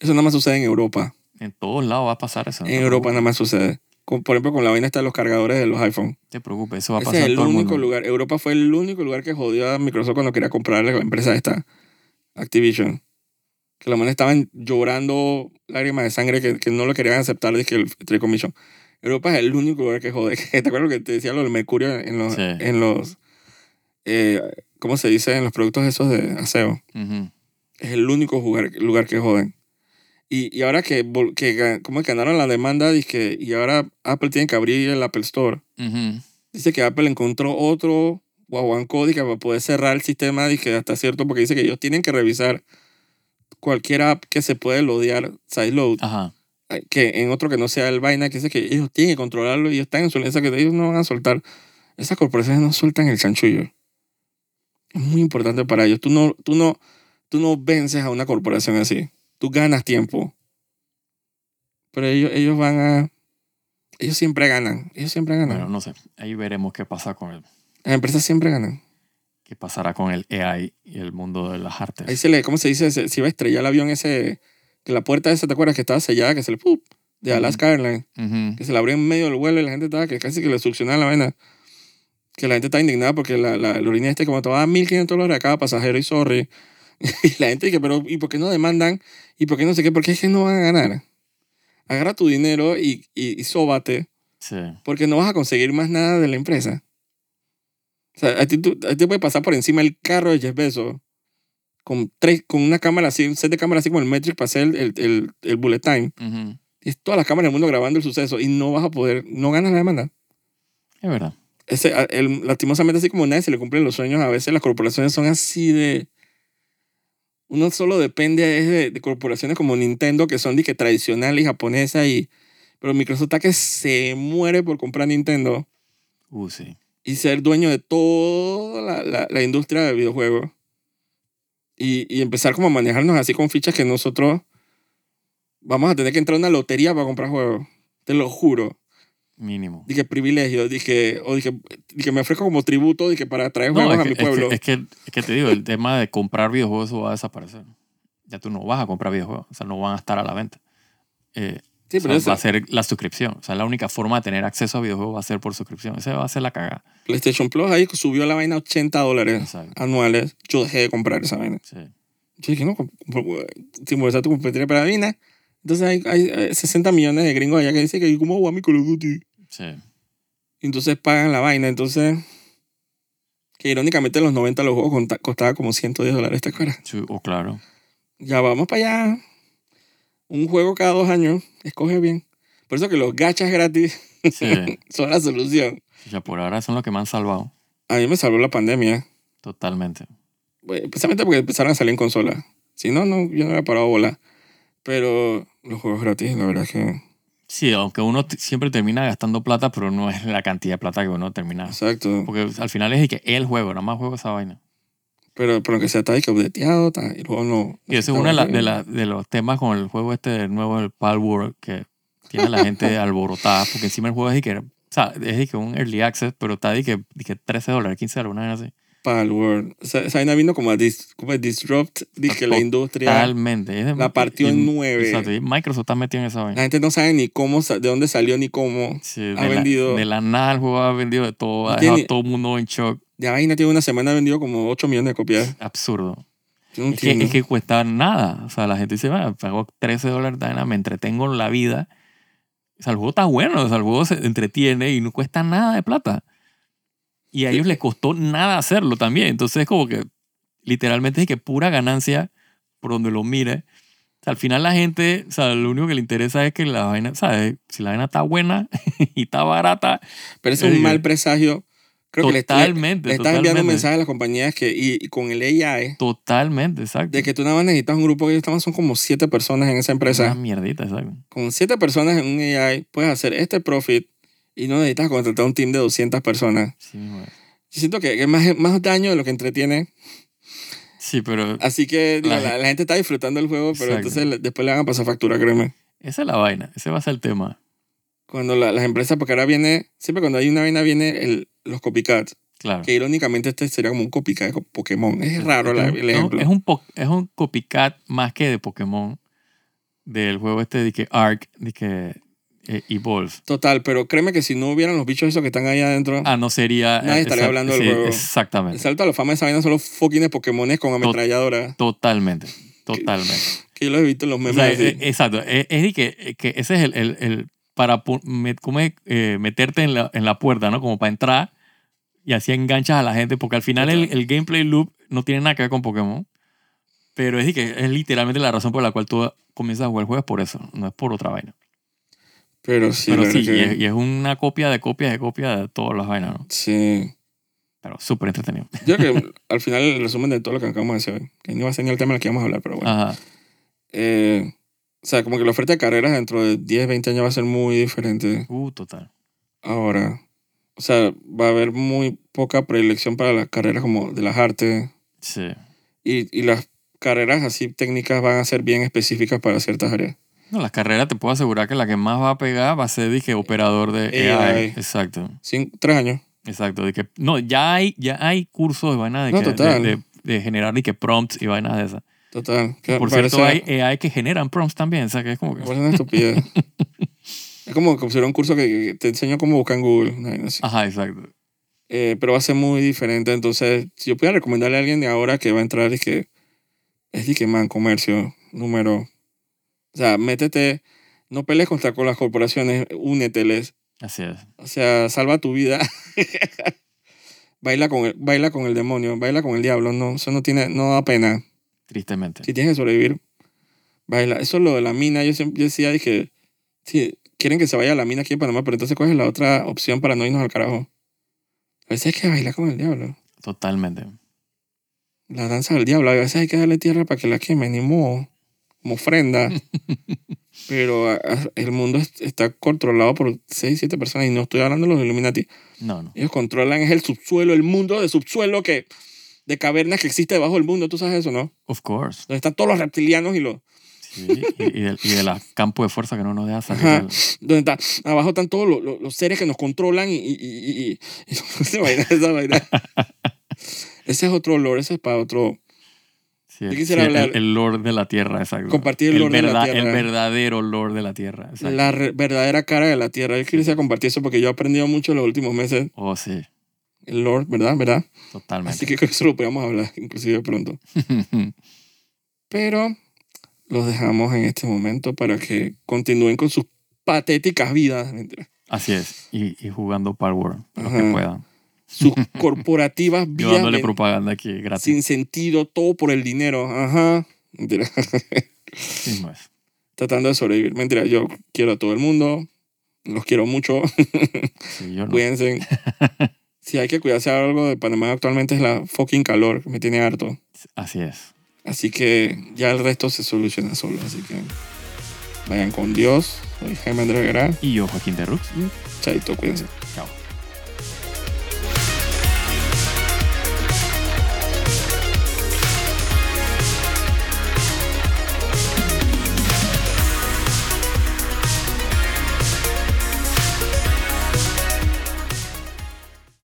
Eso nada más sucede en Europa. En todos lados va a pasar eso. En Europa nada más sucede. Con- por ejemplo, con la vaina está los cargadores de los iPhone. Te preocupes, eso va a Ese pasar es el todo el único mundo. lugar. Europa fue el único lugar que jodió a Microsoft cuando quería comprar la empresa esta, Activision. Que los manes estaban llorando lágrimas de sangre que, que no lo querían aceptar que el Trade Commission. Europa es el único lugar que jode. (laughs) ¿Te acuerdas lo que te decía lo del mercurio en los, Sí. en los eh, ¿cómo se dice? En los productos esos de aseo. Ujú. Es el único lugar, lugar que joden. Y, y ahora que, que ga- ¿cómo es que ganaron la demanda? Dice y ahora Apple tiene que abrir el Apple Store. Ujú. Dice que Apple encontró otro guaguancó para poder cerrar el sistema dice, hasta cierto, porque dice que ellos tienen que revisar cualquier app que se puede loadear, sideload, Ajá. Que en otro que no sea el vaina, que dice que ellos tienen que controlarlo y ellos están en su alianza que ellos no van a soltar. Esas corporaciones no sueltan el chanchullo. Es muy importante para ellos. Tú no, tú no, tú no vences a una corporación así. Tú ganas tiempo. Pero ellos, ellos van a... Ellos siempre ganan. Ellos siempre ganan. Bueno, no sé. Ahí veremos qué pasa con el, Las empresas siempre ganan. qué pasará con el AI y el mundo de las artes. Ahí se le, ¿cómo se dice? Se, se iba a estrellar el avión ese, que la puerta esa, ¿te acuerdas? Que estaba sellada, que se le, ¡pup! de. Alaska Airlines, Ujú. que se le abrió en medio del vuelo y la gente estaba, que casi que le succionaba la vaina. Que la gente estaba indignada porque la, la aerolínea este como tomaba 1.500 dólares a cada pasajero y sorry. (laughs) y la gente dice, pero ¿y por qué no demandan? ¿Y por qué no sé qué? Porque es que no van a ganar. Agarra tu dinero y, y, y sóbate Sí. porque no vas a conseguir más nada de la empresa. O sea, a ti, tú- a ti te puede pasar por encima el carro de Jeff Bezos con, tres, con una cámara así, un set de cámaras así como el Metric para hacer el, el, el, el bullet time. Ujú. Y todas las cámaras del mundo grabando el suceso y no vas a poder, no ganas la demanda. Es verdad. Ese, el, lastimosamente, así como nadie se le cumplen los sueños, a veces las corporaciones son así de... Uno solo depende es de, de corporaciones como Nintendo, que son de que tradicionales y japonesas, y, pero Microsoft que se muere por comprar Nintendo Uh, sí. y ser dueño de toda la, la, la industria de videojuegos. Y, y empezar como a manejarnos así con fichas que nosotros vamos a tener que entrar a una lotería para comprar juegos. Te lo juro. Mínimo. Dije privilegio, dije, o dije, dije me ofrezco como tributo dije, para traer No, juegos a que, mi es que- pueblo. Es que, es que te digo, el tema de comprar videojuegos va a desaparecer. Ya tú no vas a comprar videojuegos, o sea, no van a estar a la venta. Eh, sí, o pero sea, esa- va a ser la suscripción. O sea, la única forma de tener acceso a videojuegos va a ser por suscripción. Esa va a ser la cagada. PlayStation Plus ahí subió la vaina a 80 dólares Exacto. anuales. Yo dejé de comprar esa vaina. Sí. Yo dije, no, si me tu competencia para la vaina, Entonces hay, hay eh, 60 millones de gringos allá que dicen que ¿cómo voy a mi Call of Duty? Sí. Entonces pagan la vaina. Entonces, que irónicamente en los 90 los juegos costaban como 110 dólares, ¿te acuerdas? Sí, oh, claro. Ya vamos para allá. Un juego cada dos años. Escoge bien. Por eso que los gachas gratis (laughs) Sí. son la solución. ya por ahora son los que me han salvado. A mí me salvó la pandemia. Totalmente. Pues, Especialmente porque empezaron a salir en consola. Si no, no, yo no había parado bola. Pero los juegos gratis, la verdad es que... Sí, aunque uno siempre termina gastando plata, pero no es la cantidad de plata que uno termina. Exacto. Porque al final es que el juego, nada más juego esa vaina. Pero, pero que sea está updateado, está- y el juego no... Y ese es uno de, la- de, la- de los temas con el juego este nuevo, el Pal World, que tiene a la gente (laughs) alborotada, porque encima el juego es de que, o sea, es de que un early access, pero está de que, de que 13 dólares, 15 dólares, una vez así. Palworld. Esa, esa vaina vino como a, dis- como a disrupt dije, la industria. Totalmente. Es de- La partió en nueve. Exacto. Y Microsoft está metido en esa vaina. La gente no sabe ni cómo, de dónde salió ni cómo. Sí, de, ha vendido- La, de la nada el juego ha vendido de todo, ha dejado a todo el mundo en shock. De vaina tiene una semana vendido como 8 millones de copias. Absurdo. No Es que, es que cuesta nada. O sea, la gente dice, "Ah, pago 13 dólares, vaina, me entretengo en la vida. O sea, el juego está bueno, o sea, el juego se entretiene y no cuesta nada de plata. Y a ellos les costó nada hacerlo también. Entonces es como que literalmente es que pura ganancia por donde lo mire. O sea, al final la gente, o sea, lo único que le interesa es que la vaina, ¿sabes? Si la vaina está buena (laughs) y está barata, Pero es un Oiga. mal presagio. Creo que le, le, totalmente, le estás enviando un totalmente. mensaje a las compañías que, y, y con el AI, Totalmente, exacto. de que tú nada más necesitas un grupo que ellos estaban, son como 7 personas en esa empresa. Una mierdita, exacto. Con 7 personas en un AI puedes hacer este profit y no necesitas contratar un team de 200 personas. Sí, güey. Yo siento que es más, más daño de lo que entretiene. Sí, pero Así que La la, la gente está disfrutando el juego, pero Exacto. entonces después le van a pasar factura, créeme. esa es la vaina. Ese va a ser el tema. Cuando la- las empresas, porque ahora viene, siempre cuando hay una vaina viene el, los copycats, Claro. que irónicamente este sería como un copycat de Pokémon. Es raro la- Es un- el ejemplo. Es un, po- es un copycat más que de Pokémon. Del juego este de que Ark, de que eh, Evolve. Total, pero créeme que si no hubieran los bichos esos que están ahí adentro, Ah, no sería. Nadie eh, estaría hablando del sí, juego. el Exactamente. salto a la fama de esa vaina son los fucking Pokémones con ametralladora. Totalmente. Totalmente. Que yo los he visto en los O memes. sea, así. eh, exacto. Es, es de que, que ese es el. el, el- para pu- met- ¿cómo es? Eh, meterte en la, en la puerta, ¿no? Como para entrar y así enganchas a la gente, porque al final el, el gameplay loop no tiene nada que ver con Pokémon. Pero es, que es literalmente la razón por la cual tú comienzas a jugar el juego, es por eso, no es por otra vaina. pero sí, Pero sí, y es, y es una copia de copia de copia de todas las vainas, ¿no? sí. Pero súper entretenido. Yo creo que (laughs) al final el resumen de todo lo que acabamos de hacer, hoy, que no iba a ser ni el tema del que íbamos a hablar, pero bueno. Ajá. Eh, o sea, como que la oferta de carreras dentro de 10, 20 años va a ser muy diferente Uh, total. ahora. O sea, va a haber muy poca predilección para las carreras como de las artes Sí. y, y las carreras así técnicas van a ser bien específicas para ciertas áreas. No, las carreras te puedo asegurar que la que más va a pegar va a ser, dije, operador de AI. AI. Exacto. Cin- tres años. Exacto, de que no, ya hay, ya hay cursos de vainas de, No, que- de- de, de generar de que prompts y vainas de esas. Total. Que Por parece- cierto, hay AI que generan prompts también, o sea que es como que, parece una estupidez. (laughs) es como que pusieron un curso que, te enseño cómo buscar en Google. vaina así. ajá, exacto. Eh, pero va a ser muy diferente. Entonces, si yo pudiera recomendarle a alguien de ahora que va a entrar, es que es de que, man, comercio, número. O sea, métete, no pelees contra con las corporaciones, úneteles. Así es. O sea, salva tu vida. (laughs) baila, con el, baila con el demonio, baila con el diablo. No, eso no, tiene, no da pena. Tristemente. Si tienes que sobrevivir, baila. Eso es lo de la mina. Yo, siempre, yo decía, dije, sí, quieren que se vaya a la mina aquí en Panamá, pero entonces, ¿cuál es la otra opción para no irnos al carajo? A veces hay que bailar con el diablo. Totalmente. La danza del diablo. A veces hay que darle tierra para que la queme, ni modo. Como ofrenda. (laughs) Pero a- a- el mundo es- está controlado por 6, 7 personas. Y no estoy hablando de los Illuminati. No, no. Ellos controlan es el subsuelo, el mundo de subsuelo que de cavernas que existe debajo del mundo. ¿Tú sabes eso, no? Of course. Donde están todos los reptilianos y los... Sí, y, y, del- y de la campo de fuerza que no nos deja salir. Del- Donde está, abajo están todos los, los- los seres que nos controlan y... y, y, esa (laughs) vaina, esa vaina. Ese es otro olor, ese es para otro... sí, Yo el, quisiera sí, el- hablar- el Lord de la Tierra, exacto. Compartir el Lord de la Tierra. El verdadero Lord de la Tierra. exacto. La re- verdadera cara de la tierra. Yo quisiera compartir eso porque yo he aprendido mucho en los últimos meses. Oh, sí. El Lord, ¿verdad? ¿Verdad? Totalmente. Así que creo que eso lo podemos hablar inclusive pronto. (laughs) Pero los dejamos en este momento para que continúen con sus patéticas vidas. Así es. Y, y jugando Power lo que puedan. sus (laughs) corporativas vidas dándole propaganda aquí gratis. sin sentido, todo por el dinero. Ajá. Mentira. (laughs) Sí, no es. Tratando de sobrevivir. Mentira, yo quiero a todo el mundo. Los quiero mucho. Sí, yo no. Cuídense. Si hay que cuidarse algo de Panamá actualmente es la fucking calor, me tiene harto. Así es. Así que ya el resto se soluciona solo. Así que vayan con Dios. Soy Jaime Andrés Guerra. Y yo, Joaquín de Rux. Chaito, cuídense.